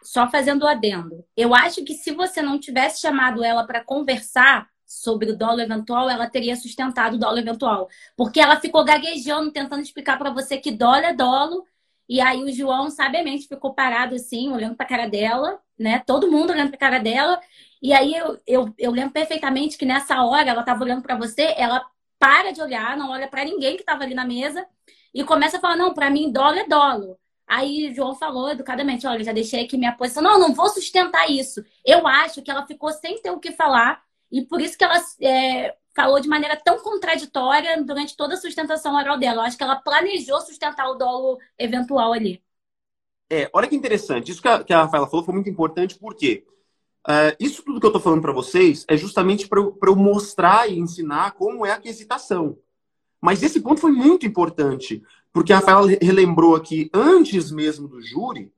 Só fazendo o adendo. Eu acho que se você não tivesse chamado ela para conversar sobre o dólar eventual, ela teria sustentado o dólar eventual. Porque ela ficou gaguejando, tentando explicar para você que dólar é dólar. E aí o João, sabiamente, ficou parado assim, olhando para a cara dela, né? Todo mundo olhando para a cara dela. E aí eu, eu, eu lembro perfeitamente que nessa hora ela estava olhando para você, ela para de olhar, não olha para ninguém que estava ali na mesa e começa a falar: não, para mim dólar é dólar. Aí o João falou educadamente: olha, já deixei aqui minha posição. Não, não vou sustentar isso. Eu acho que ela ficou sem ter o que falar e por isso que ela é, falou de maneira tão contraditória durante toda a sustentação oral dela. Eu acho que ela planejou sustentar o dolo eventual ali. É, olha que interessante. Isso que a, que a Rafaela falou foi muito importante, porque uh, isso tudo que eu estou falando para vocês é justamente para eu, eu mostrar e ensinar como é a quesitação. Mas esse ponto foi muito importante, porque a Rafaela relembrou aqui, antes mesmo do júri,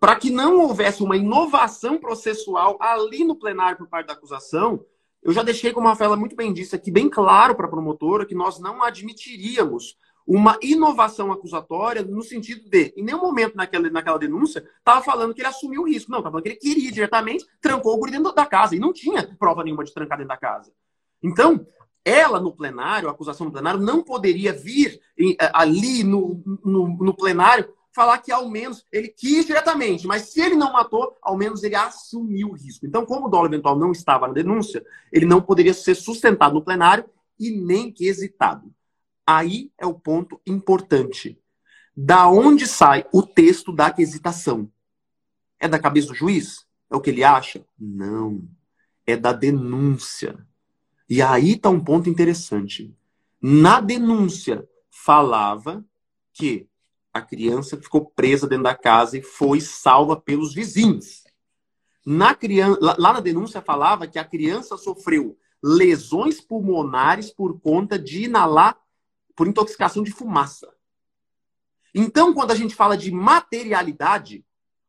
para que não houvesse uma inovação processual ali no plenário por parte da acusação, eu já deixei, como a Rafaela muito bem disse aqui, bem claro para a promotora que nós não admitiríamos uma inovação acusatória no sentido de, em nenhum momento naquela, naquela denúncia, estava falando que ele assumiu o risco. Não, estava falando que ele queria diretamente, trancou o guri dentro da casa. E não tinha prova nenhuma de trancar dentro da casa. Então, ela no plenário, a acusação no plenário, não poderia vir eh, ali no, no, no, plenário falar que ao menos ele quis diretamente, mas se ele não matou, ao menos ele assumiu o risco. Então, como o dolo eventual não estava na denúncia, ele não poderia ser sustentado no plenário e nem quesitado. Aí é o ponto importante. Da onde sai o texto da quesitação? É da cabeça do juiz? É o que ele acha? Não. É da denúncia. E aí está um ponto interessante. Na denúncia, falava que a criança ficou presa dentro da casa e foi salva pelos vizinhos. Na criança, lá na denúncia falava que a criança sofreu lesões pulmonares por conta de inalar por intoxicação de fumaça. Então, quando a gente fala de materialidade,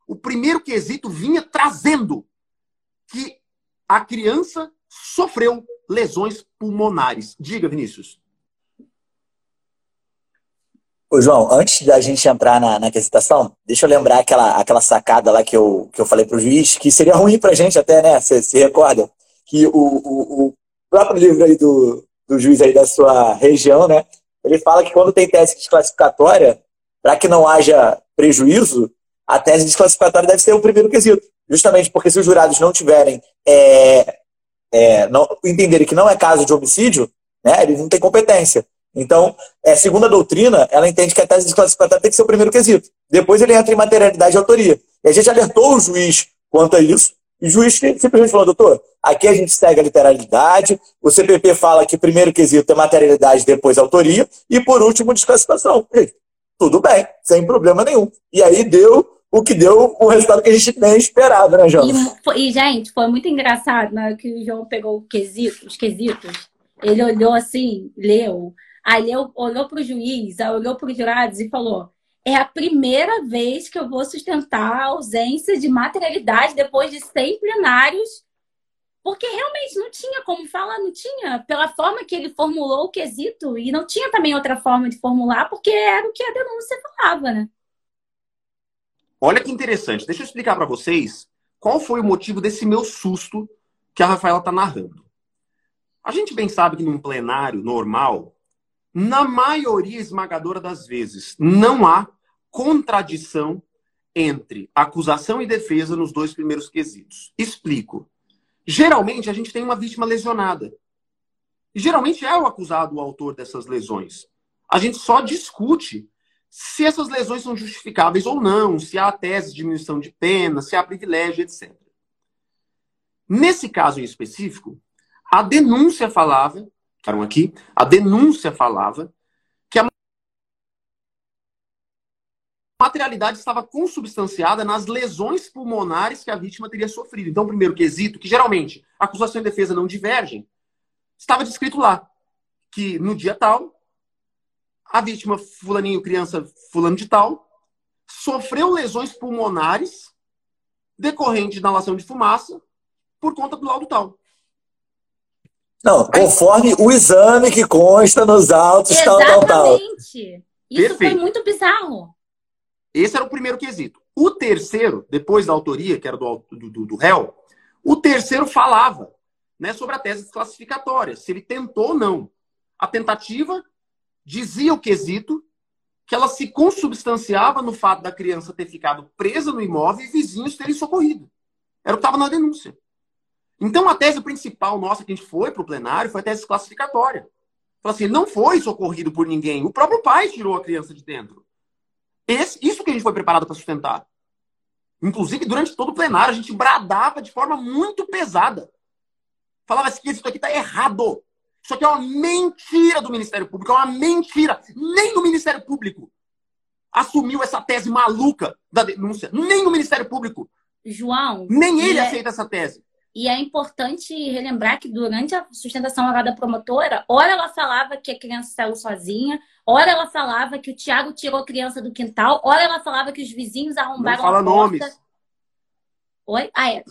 o primeiro quesito vinha trazendo que a criança sofreu lesões pulmonares. Diga, Vinícius. Ô, João, antes da gente entrar na, na quesitação, deixa eu lembrar aquela, aquela sacada lá que eu, que eu falei pro juiz, que seria ruim pra gente até, né? Você se recorda? Que o, o, o próprio livro aí do, do juiz aí da sua região, né? Ele fala que quando tem tese desclassificatória, para que não haja prejuízo, a tese desclassificatória deve ser o primeiro quesito. Justamente porque se os jurados não tiverem é, é, não, entenderem que não é caso de homicídio, né, eles não têm competência. Então, é, segundo a doutrina, ela entende que a tese desclassificatória tem que ser o primeiro quesito. Depois ele entra em materialidade e autoria. E a gente alertou o juiz quanto a isso, e o juiz simplesmente falou, doutor, aqui a gente segue a literalidade, o CPP fala que primeiro quesito é materialidade, depois autoria, e por último desclassificação. E, tudo bem, sem problema nenhum. E aí deu o que deu o resultado que a gente nem esperava, né, João? E, e, gente, foi muito engraçado né, que o João pegou quesito, os quesitos. Ele olhou assim, leu. Aí ele olhou para o juiz, olhou para os jurados e falou: é a primeira vez que eu vou sustentar a ausência de materialidade depois de 100 plenários, porque realmente não tinha como falar, não tinha, pela forma que ele formulou o quesito, e não tinha também outra forma de formular, porque era o que a denúncia falava, né? Olha que interessante. Deixa eu explicar para vocês qual foi o motivo desse meu susto que a Rafaela está narrando. A gente bem sabe que num plenário normal, na maioria esmagadora das vezes, não há contradição entre acusação e defesa nos dois primeiros quesitos. Explico. Geralmente a gente tem uma vítima lesionada. E geralmente é o acusado o autor dessas lesões. A gente só discute se essas lesões são justificáveis ou não, se há tese de diminuição de pena, se há privilégio, etc. Nesse caso em específico, a denúncia falava aqui, a denúncia falava que a materialidade estava consubstanciada nas lesões pulmonares que a vítima teria sofrido. Então, o primeiro quesito, que geralmente acusação e defesa não divergem, estava descrito lá que no dia tal, a vítima, fulaninho, criança fulano de tal, sofreu lesões pulmonares decorrente de inalação de fumaça por conta do laudo tal. Não, conforme o exame que consta nos autos, tal, tal, tal. Exatamente. Isso Perfeito. foi muito bizarro. Esse era o primeiro quesito. O terceiro, depois da autoria, que era do, do, do réu, o terceiro falava né, sobre a tese classificatória, se ele tentou ou não. A tentativa dizia o quesito que ela se consubstanciava no fato da criança ter ficado presa no imóvel e vizinhos terem socorrido. Era o que estava na denúncia. Então, a tese principal nossa que a gente foi para o plenário foi a tese classificatória. Falou assim, não foi socorrido por ninguém. O próprio pai tirou a criança de dentro. Esse, isso que a gente foi preparado para sustentar. Inclusive, durante todo o plenário, a gente bradava de forma muito pesada. Falava assim, isso aqui está errado. Isso aqui é uma mentira do Ministério Público. É uma mentira. Nem o Ministério Público assumiu essa tese maluca da denúncia. Nem o Ministério Público. João. Nem ele é... aceita essa tese. E é importante relembrar que durante a sustentação oral da promotora, ora ela falava que a criança saiu sozinha, ora ela falava que o Tiago tirou a criança do quintal, ora ela falava que os vizinhos arrombaram Não fala a porta. Nomes. Oi? Ah, é.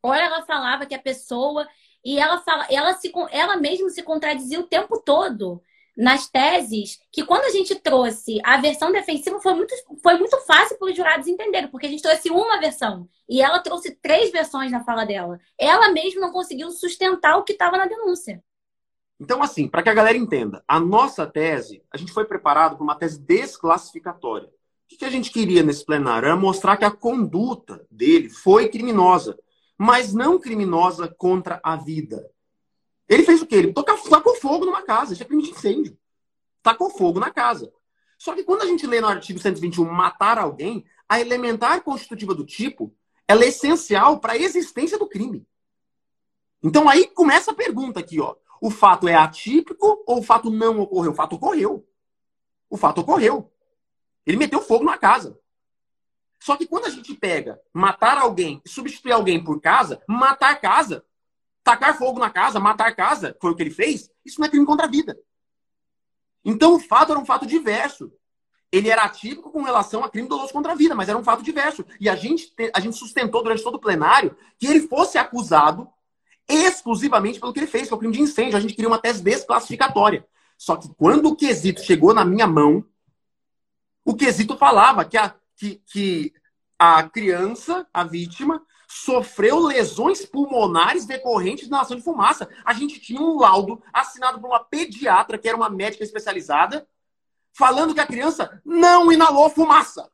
Ora ela falava que a pessoa. E ela fala, ela, se, ela mesma se contradizia o tempo todo nas teses que quando a gente trouxe a versão defensiva foi muito, foi muito fácil para os jurados entenderem, porque a gente trouxe uma versão e ela trouxe três versões na fala dela. Ela mesma não conseguiu sustentar o que estava na denúncia. Então, assim, para que a galera entenda, a nossa tese, a gente foi preparado para uma tese desclassificatória. O que a gente queria nesse plenário? Era mostrar que a conduta dele foi criminosa, mas não criminosa contra a vida. Ele fez o quê? Ele tacou fogo numa casa. Isso é crime de incêndio. Tacou fogo na casa. Só que quando a gente lê no artigo 121 matar alguém, a elementar constitutiva do tipo ela é essencial para a existência do crime. Então aí começa a pergunta aqui, ó. O fato é atípico ou o fato não ocorreu? O fato ocorreu. O fato ocorreu. Ele meteu fogo na casa. Só que quando a gente pega matar alguém, substituir alguém por casa, matar casa, tacar fogo na casa, matar casa, foi o que ele fez, isso não é crime contra a vida. Então o fato era um fato diverso. Ele era atípico com relação a crime doloso contra a vida, mas era um fato diverso. E a gente, a gente sustentou durante todo o plenário que ele fosse acusado exclusivamente pelo que ele fez, que é o crime de incêndio. A gente queria uma tese desclassificatória. Só que quando o quesito chegou na minha mão, o quesito falava que a, que, que a criança, a vítima, sofreu lesões pulmonares decorrentes da inalação de fumaça. A gente tinha um laudo assinado por uma pediatra, que era uma médica especializada, falando que a criança não inalou fumaça.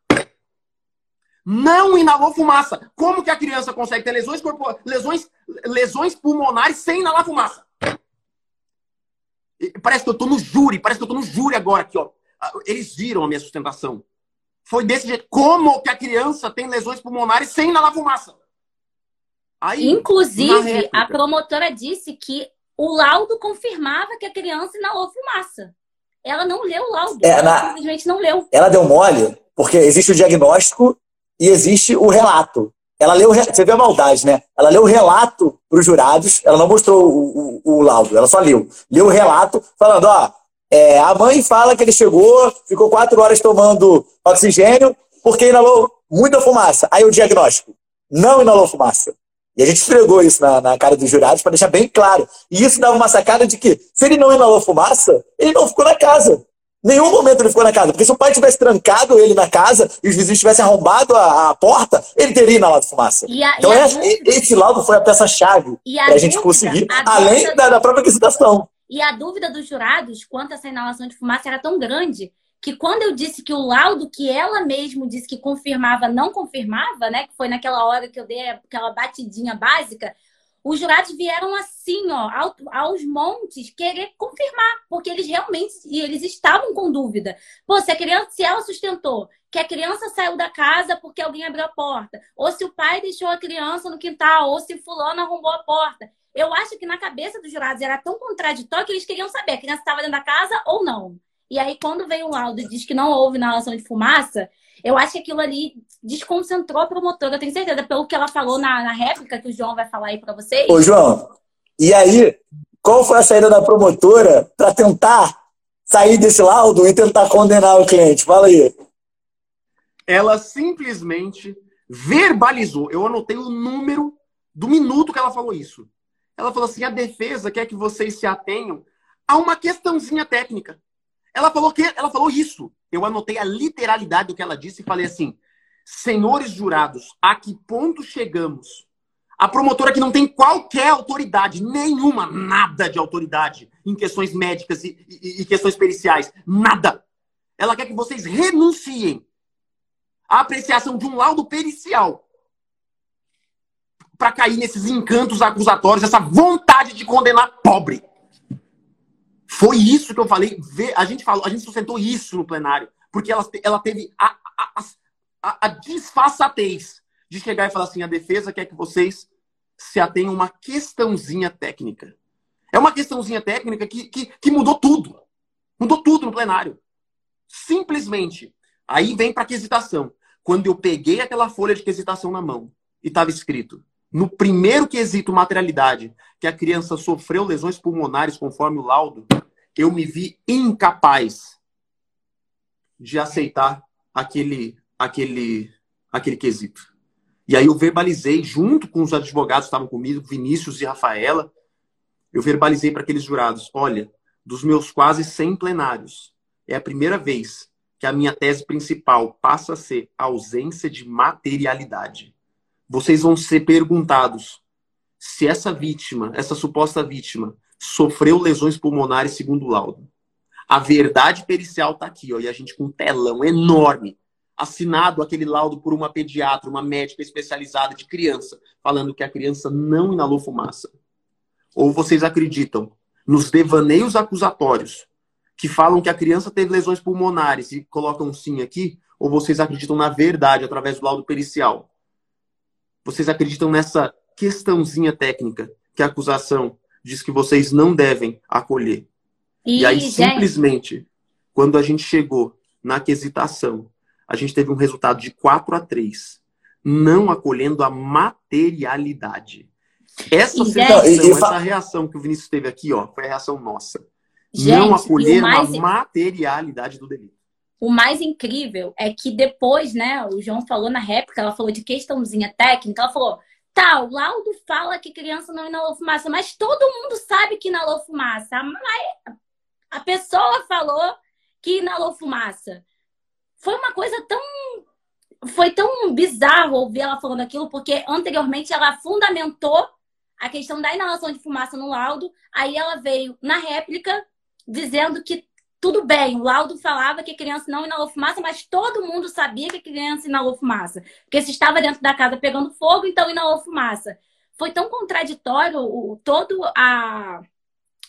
Não inalou fumaça. Como que a criança consegue ter lesões, lesões, lesões pulmonares sem inalar fumaça? Parece que eu tô no júri, parece que eu tô no júri agora aqui, ó. Eles viram a minha sustentação. Foi desse jeito. Como que a criança tem lesões pulmonares sem inalar fumaça? Aí, Inclusive, a promotora disse que o laudo confirmava que a criança inalou fumaça. Ela não leu o laudo. É, ela na... simplesmente não leu. Ela deu mole, porque existe o diagnóstico e existe o relato. Ela leu, você vê a maldade, né? Ela leu o relato para os jurados, ela não mostrou o, o, o, laudo, ela só leu. Leu o relato falando, ó, é, a mãe fala que ele chegou, ficou quatro horas tomando oxigênio porque inalou muita fumaça. Aí o diagnóstico, não inalou fumaça. E a gente entregou isso na, na cara dos jurados para deixar bem claro. E isso dava uma sacada de que, se ele não inalou fumaça, ele não ficou na casa. Nenhum momento ele ficou na casa. Porque se o pai tivesse trancado ele na casa e os vizinhos tivessem arrombado a, a porta, ele teria inalado fumaça. A, então, essa, dúvida... esse laudo foi a peça-chave para a gente conseguir, além da, da própria licitação. E a dúvida dos jurados quanto a essa inalação de fumaça era tão grande que quando eu disse que o laudo que ela mesmo disse que confirmava não confirmava, né, que foi naquela hora que eu dei aquela batidinha básica, os jurados vieram assim, ó, aos montes, querer confirmar, porque eles realmente e eles estavam com dúvida. Pô, se a criança, se ela sustentou que a criança saiu da casa porque alguém abriu a porta, ou se o pai deixou a criança no quintal, ou se fulano arrombou a porta. Eu acho que na cabeça dos jurados era tão contraditório que eles queriam saber a criança estava dentro da casa ou não. E aí, quando veio o laudo e diz que não houve inalação de fumaça, eu acho que aquilo ali desconcentrou a promotora, eu tenho certeza, pelo que ela falou na, na réplica, que o João vai falar aí para vocês. Ô, João, e aí, qual foi a saída da promotora para tentar sair desse laudo e tentar condenar o cliente? Fala aí. Ela simplesmente verbalizou. Eu anotei o número do minuto que ela falou isso. Ela falou assim: a defesa quer que vocês se atenham a uma questãozinha técnica. Ela falou que ela falou isso. Eu anotei a literalidade do que ela disse e falei assim: senhores jurados, a que ponto chegamos? A promotora que não tem qualquer autoridade, nenhuma, nada de autoridade em questões médicas e, e, e questões periciais, nada. Ela quer que vocês renunciem à apreciação de um laudo pericial para cair nesses encantos acusatórios, essa vontade de condenar pobre. Foi isso que eu falei. A gente falou, a gente sustentou isso no plenário, porque ela, ela teve a, a, a, a disfarçatez de chegar e falar assim: a defesa quer que vocês se atenham a uma questãozinha técnica. É uma questãozinha técnica que, que, que mudou tudo. Mudou tudo no plenário. Simplesmente. Aí vem para quesitação. Quando eu peguei aquela folha de quesitação na mão e estava escrito no primeiro quesito materialidade, que a criança sofreu lesões pulmonares conforme o laudo, eu me vi incapaz de aceitar aquele, aquele, aquele quesito. E aí eu verbalizei, junto com os advogados que estavam comigo, Vinícius e Rafaela, eu verbalizei para aqueles jurados: olha, dos meus quase 100 plenários, é a primeira vez que a minha tese principal passa a ser ausência de materialidade vocês vão ser perguntados se essa vítima, essa suposta vítima, sofreu lesões pulmonares segundo o laudo. A verdade pericial está aqui, ó, e a gente com um telão enorme, assinado aquele laudo por uma pediatra, uma médica especializada de criança, falando que a criança não inalou fumaça. Ou vocês acreditam nos devaneios acusatórios que falam que a criança teve lesões pulmonares e colocam sim aqui, ou vocês acreditam na verdade através do laudo pericial? Vocês acreditam nessa questãozinha técnica que a acusação diz que vocês não devem acolher? E, e aí, gente... simplesmente, quando a gente chegou na quesitação, a gente teve um resultado de 4 a 3, não acolhendo a materialidade. Essa sensação, essa reação que o Vinícius teve aqui, ó, foi a reação nossa. Gente, não acolher mais... a materialidade do delito. O mais incrível é que depois, né, o João falou na réplica, ela falou de questãozinha técnica, ela falou, tá, o laudo fala que criança não inalou fumaça, mas todo mundo sabe que inalou fumaça. A, a pessoa falou que inalou fumaça. Foi uma coisa tão foi tão bizarro ouvir ela falando aquilo, porque anteriormente ela fundamentou a questão da inalação de fumaça no laudo, aí ela veio na réplica dizendo que tudo bem, o laudo falava que a criança não inalou fumaça, mas todo mundo sabia que a criança inalou fumaça. Porque se estava dentro da casa pegando fogo, então inalou fumaça. Foi tão contraditório o, todo a,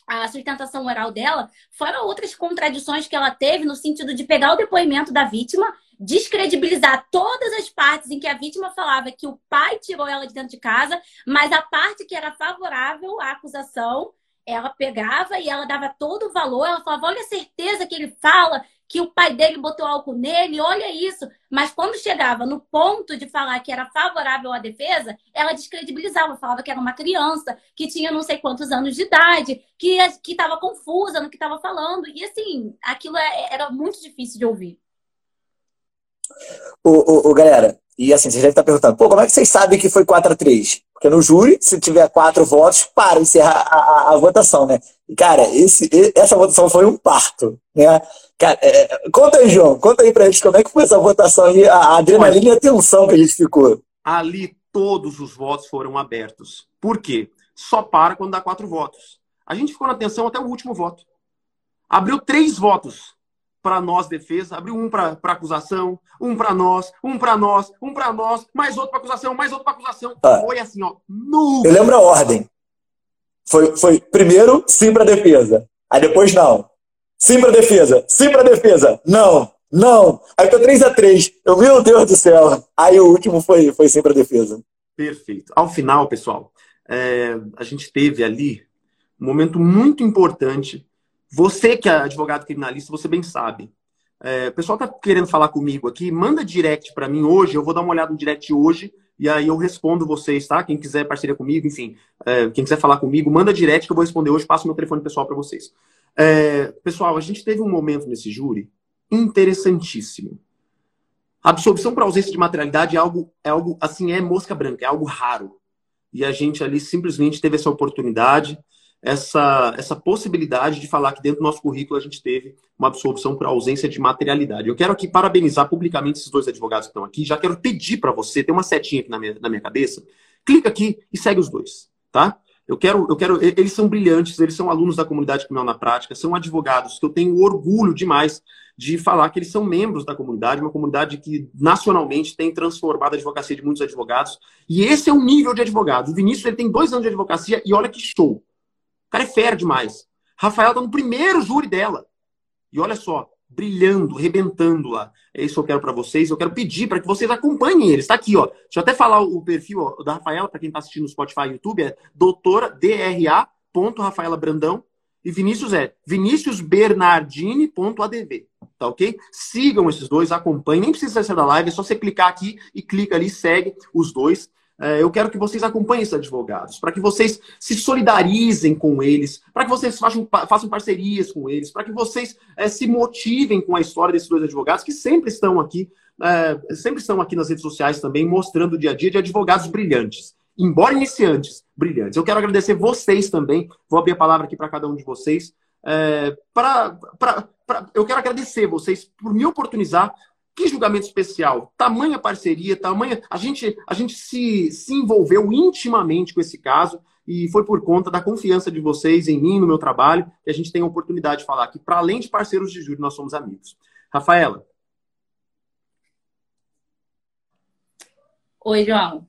a sustentação oral dela, fora outras contradições que ela teve no sentido de pegar o depoimento da vítima, descredibilizar todas as partes em que a vítima falava que o pai tirou ela de dentro de casa, mas a parte que era favorável à acusação ela pegava e ela dava todo o valor, ela falava, olha a certeza que ele fala que o pai dele botou álcool nele, olha isso. Mas quando chegava no ponto de falar que era favorável à defesa, ela descredibilizava, falava que era uma criança, que tinha não sei quantos anos de idade, que estava confusa no que estava falando. E assim, aquilo é, era muito difícil de ouvir. Ô, ô, galera, e assim, vocês devem estar perguntando, pô, como é que vocês sabem que foi 4 a 3 Porque no júri, se tiver quatro votos, para encerrar a, a, a votação, né? E, cara, esse, essa votação foi um parto, né? Cara, é, conta aí, João, conta aí pra gente como é que foi essa votação aí, a, a adrenalina e a tensão que a gente ficou. Ali todos os votos foram abertos. Por quê? Só para quando dá quatro votos. A gente ficou na tensão até o último voto. Abriu três votos para nós, defesa, abriu um para acusação, um para nós, um para nós, um para nós, mais outro para acusação, mais outro para acusação. Ah, foi assim, ó. No... Eu lembro a ordem. Foi, foi primeiro sim para defesa, aí depois não. Sim para defesa, sim para defesa, não, não. Aí tô 3 a 3 Eu, meu Deus do céu. Aí o último foi, foi sim para defesa. Perfeito. Ao final, pessoal, é, a gente teve ali um momento muito importante. Você que é advogado criminalista, você bem sabe. É, o pessoal está querendo falar comigo aqui, manda direct para mim hoje, eu vou dar uma olhada no direct hoje e aí eu respondo vocês, tá? Quem quiser parceria comigo, enfim, é, quem quiser falar comigo, manda direct que eu vou responder hoje, passo meu telefone pessoal para vocês. É, pessoal, a gente teve um momento nesse júri interessantíssimo. A absorção por ausência de materialidade é algo, é algo, assim, é mosca branca, é algo raro. E a gente ali simplesmente teve essa oportunidade, essa, essa possibilidade de falar que dentro do nosso currículo a gente teve uma absorção por ausência de materialidade. Eu quero aqui parabenizar publicamente esses dois advogados que estão aqui. Já quero pedir para você, tem uma setinha aqui na minha, na minha cabeça, clica aqui e segue os dois, tá? Eu quero, eu quero. Eles são brilhantes, eles são alunos da comunidade criminal na prática, são advogados que eu tenho orgulho demais de falar que eles são membros da comunidade, uma comunidade que nacionalmente tem transformado a advocacia de muitos advogados. E esse é o nível de advogado. O Vinícius ele tem dois anos de advocacia e olha que show. Cara é fera demais. Rafael está no primeiro júri dela. E olha só, brilhando, rebentando lá. É isso que eu quero para vocês. Eu quero pedir para que vocês acompanhem eles. Está aqui, ó. Deixa eu até falar o perfil ó, da Rafaela, para quem está assistindo no Spotify e YouTube, é doutora DRA. Rafaela Brandão. E Vinícius é viniciusbernardini.adv. Tá ok? Sigam esses dois, acompanhem. Nem precisa ser da live, é só você clicar aqui e clica ali, segue os dois. É, eu quero que vocês acompanhem esses advogados, para que vocês se solidarizem com eles, para que vocês façam, façam parcerias com eles, para que vocês é, se motivem com a história desses dois advogados que sempre estão aqui, é, sempre estão aqui nas redes sociais também, mostrando o dia a dia de advogados brilhantes, embora iniciantes, brilhantes. Eu quero agradecer vocês também, vou abrir a palavra aqui para cada um de vocês. É, pra, pra, pra, eu quero agradecer vocês por me oportunizar que julgamento especial? Tamanha parceria, tamanha. A gente, a gente se, se envolveu intimamente com esse caso e foi por conta da confiança de vocês em mim, no meu trabalho, que a gente tem a oportunidade de falar que, para além de parceiros de júri, nós somos amigos. Rafaela. Oi, João.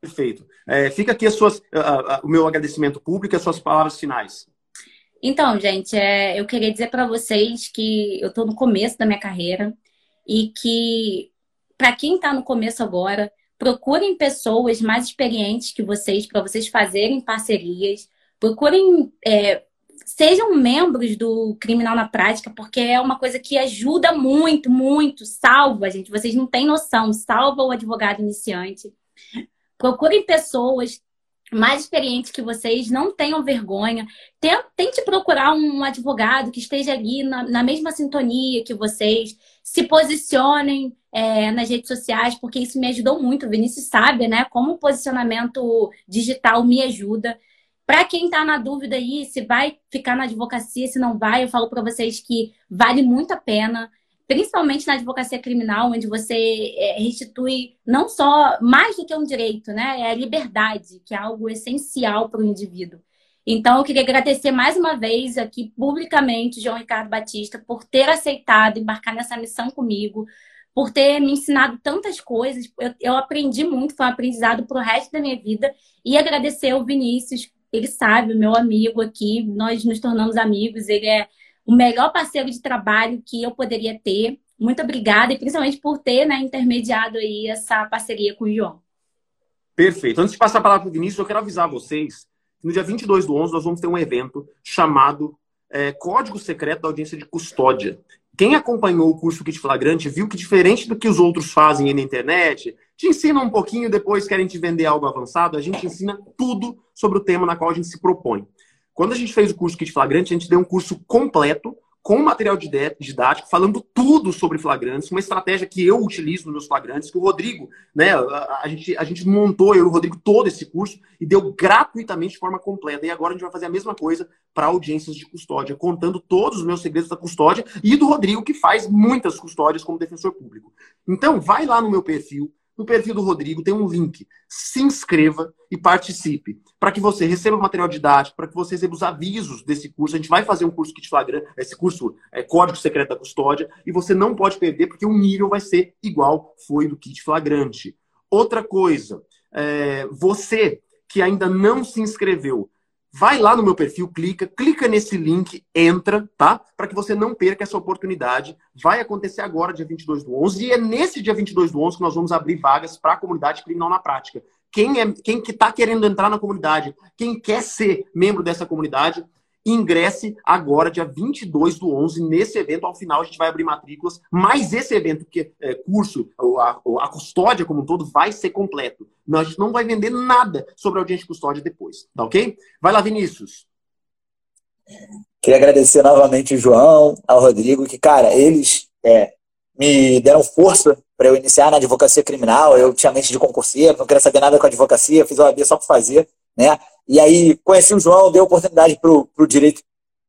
Perfeito. É, fica aqui as suas, uh, uh, o meu agradecimento público e as suas palavras finais. Então, gente, é, eu queria dizer para vocês que eu estou no começo da minha carreira e que, para quem está no começo agora, procurem pessoas mais experientes que vocês, para vocês fazerem parcerias. Procurem, é, sejam membros do Criminal na Prática, porque é uma coisa que ajuda muito, muito, salva, gente. Vocês não têm noção, salva o advogado iniciante. Procurem pessoas mais experientes que vocês, não tenham vergonha. Tente procurar um advogado que esteja ali na, na mesma sintonia que vocês. Se posicionem é, nas redes sociais, porque isso me ajudou muito. O Vinícius sabe, né? Como o posicionamento digital me ajuda. Para quem está na dúvida aí se vai ficar na advocacia, se não vai, eu falo para vocês que vale muito a pena principalmente na advocacia criminal, onde você é, restitui não só mais do que um direito, né? É a liberdade, que é algo essencial para o indivíduo. Então, eu queria agradecer mais uma vez aqui publicamente João Ricardo Batista por ter aceitado embarcar nessa missão comigo, por ter me ensinado tantas coisas. Eu, eu aprendi muito, foi um aprendizado para o resto da minha vida. E agradecer ao Vinícius, ele sabe, meu amigo aqui, nós nos tornamos amigos, ele é o melhor parceiro de trabalho que eu poderia ter. Muito obrigada e principalmente por ter né, intermediado aí essa parceria com o João. Perfeito. Antes de passar a palavra para o Vinícius, eu quero avisar vocês que no dia 22 do 11 nós vamos ter um evento chamado é, Código Secreto da Audiência de Custódia. Quem acompanhou o curso Kit Flagrante viu que, diferente do que os outros fazem aí na internet, te ensina um pouquinho, depois querem te vender algo avançado, a gente ensina tudo sobre o tema na qual a gente se propõe. Quando a gente fez o curso Kit Flagrante, a gente deu um curso completo, com material didático, falando tudo sobre flagrantes, uma estratégia que eu utilizo nos meus flagrantes, que o Rodrigo, né, a, a, gente, a gente montou, eu e o Rodrigo, todo esse curso e deu gratuitamente de forma completa. E agora a gente vai fazer a mesma coisa para audiências de custódia, contando todos os meus segredos da custódia e do Rodrigo, que faz muitas custódias como defensor público. Então, vai lá no meu perfil, no perfil do Rodrigo tem um link. Se inscreva e participe. Para que você receba o material didático, para que você receba os avisos desse curso. A gente vai fazer um curso Kit Flagrante, esse curso é Código Secreto da Custódia, e você não pode perder, porque o nível vai ser igual foi do Kit Flagrante. Outra coisa, é, você que ainda não se inscreveu, vai lá no meu perfil, clica, clica nesse link, entra, tá? Para que você não perca essa oportunidade. Vai acontecer agora, dia 22 do 11, e é nesse dia 22 do 11 que nós vamos abrir vagas para a comunidade criminal na prática. Quem é quem que está querendo entrar na comunidade, quem quer ser membro dessa comunidade, ingresse agora, dia 22 do 11, nesse evento. Ao final, a gente vai abrir matrículas, mas esse evento, que é curso, a, a custódia como um todo, vai ser completo. Não, a gente não vai vender nada sobre a audiência de custódia depois, tá ok? Vai lá, Vinícius. Queria agradecer novamente o João, ao Rodrigo, que, cara, eles é, me deram força para eu iniciar na advocacia criminal. Eu tinha mente de concurseiro, não queria saber nada com advocacia, fiz o AB só para fazer, né? E aí conheci o João, dei oportunidade para o direito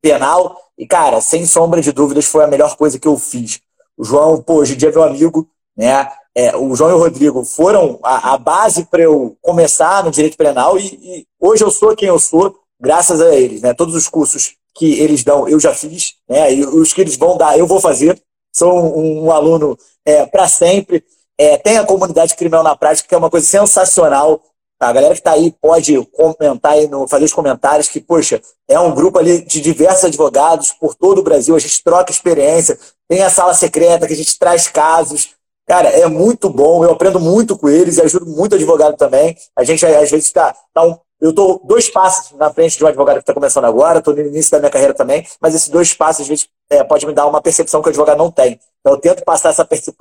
penal. E, cara, sem sombra de dúvidas, foi a melhor coisa que eu fiz. O João, pô, hoje em dia é meu amigo, né? É, o João e o Rodrigo foram a, a base para eu começar no direito penal e, e, hoje eu sou quem eu sou, graças a eles, né? Todos os cursos que eles dão, eu já fiz, né? E os que eles vão dar, eu vou fazer. Sou um, um aluno é, para sempre. É, tem a comunidade criminal na prática, que é uma coisa sensacional. A galera que está aí pode comentar aí, fazer os comentários que, poxa, é um grupo ali de diversos advogados por todo o Brasil, a gente troca experiência, tem a sala secreta que a gente traz casos. Cara, é muito bom, eu aprendo muito com eles e ajudo muito advogado também. A gente, às vezes, está tá um, eu estou dois passos na frente de um advogado que está começando agora, estou no início da minha carreira também, mas esses dois passos, às vezes, é, pode me dar uma percepção que o advogado não tem. Então, eu tento passar essa, percep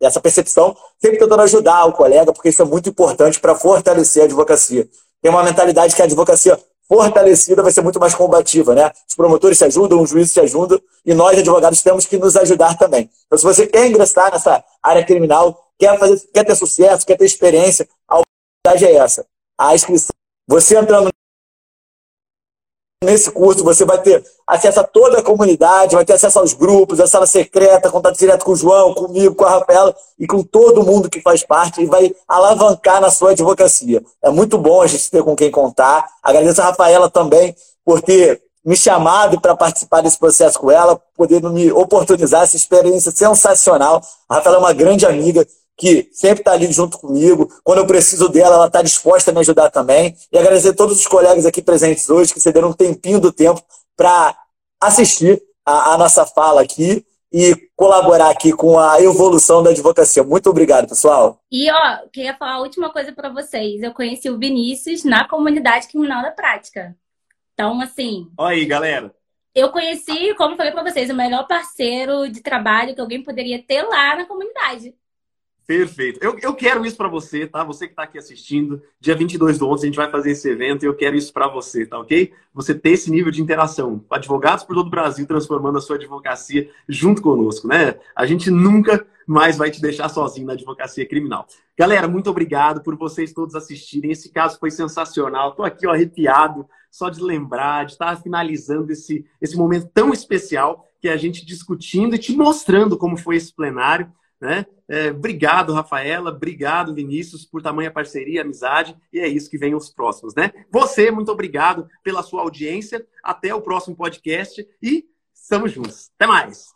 essa percepção, sempre tentando ajudar o colega, porque isso é muito importante para fortalecer a advocacia. Tem uma mentalidade que a advocacia fortalecida vai ser muito mais combativa, né? Os promotores se ajudam, os juízes se ajudam, e nós, advogados, temos que nos ajudar também. Então, se você quer ingressar nessa área criminal, quer, fazer, quer ter sucesso, quer ter experiência, a oportunidade é essa. A inscrição você entrando nesse curso, você vai ter acesso a toda a comunidade, vai ter acesso aos grupos, a sala secreta, contato direto com o João, comigo, com a Rafaela e com todo mundo que faz parte e vai alavancar na sua advocacia. É muito bom a gente ter com quem contar. Agradeço a Rafaela também por ter me chamado para participar desse processo com ela, poder me oportunizar essa experiência sensacional. A Rafaela é uma grande amiga, que sempre está ali junto comigo. Quando eu preciso dela, ela está disposta a me ajudar também. E agradecer a todos os colegas aqui presentes hoje que cederam um tempinho do tempo para assistir a, a, nossa fala aqui e colaborar aqui com a evolução da advocacia. Muito obrigado, pessoal. E, ó, queria falar a última coisa para vocês. Eu conheci o Vinícius na comunidade criminal da prática. Então, assim. Olha aí, galera. Eu conheci, como falei para vocês, o melhor parceiro de trabalho que alguém poderia ter lá na comunidade. Perfeito. Eu, eu quero isso para você, tá? Você que está aqui assistindo, dia 22 do 11 a gente vai fazer esse evento e eu quero isso para você, tá ok? Você ter esse nível de interação. Advogados por todo o Brasil transformando a sua advocacia junto conosco, né? A gente nunca mais vai te deixar sozinho na advocacia criminal. Galera, muito obrigado por vocês todos assistirem. Esse caso foi sensacional. Tô aqui ó, arrepiado só de lembrar, de estar finalizando esse, esse momento tão especial que é a gente discutindo e te mostrando como foi esse plenário. Né? É, obrigado, Rafaela. Obrigado, Vinícius, por tamanha parceria, amizade. E é isso que vem os próximos, né? Você, muito obrigado pela sua audiência. Até o próximo podcast e estamos juntos. Até mais.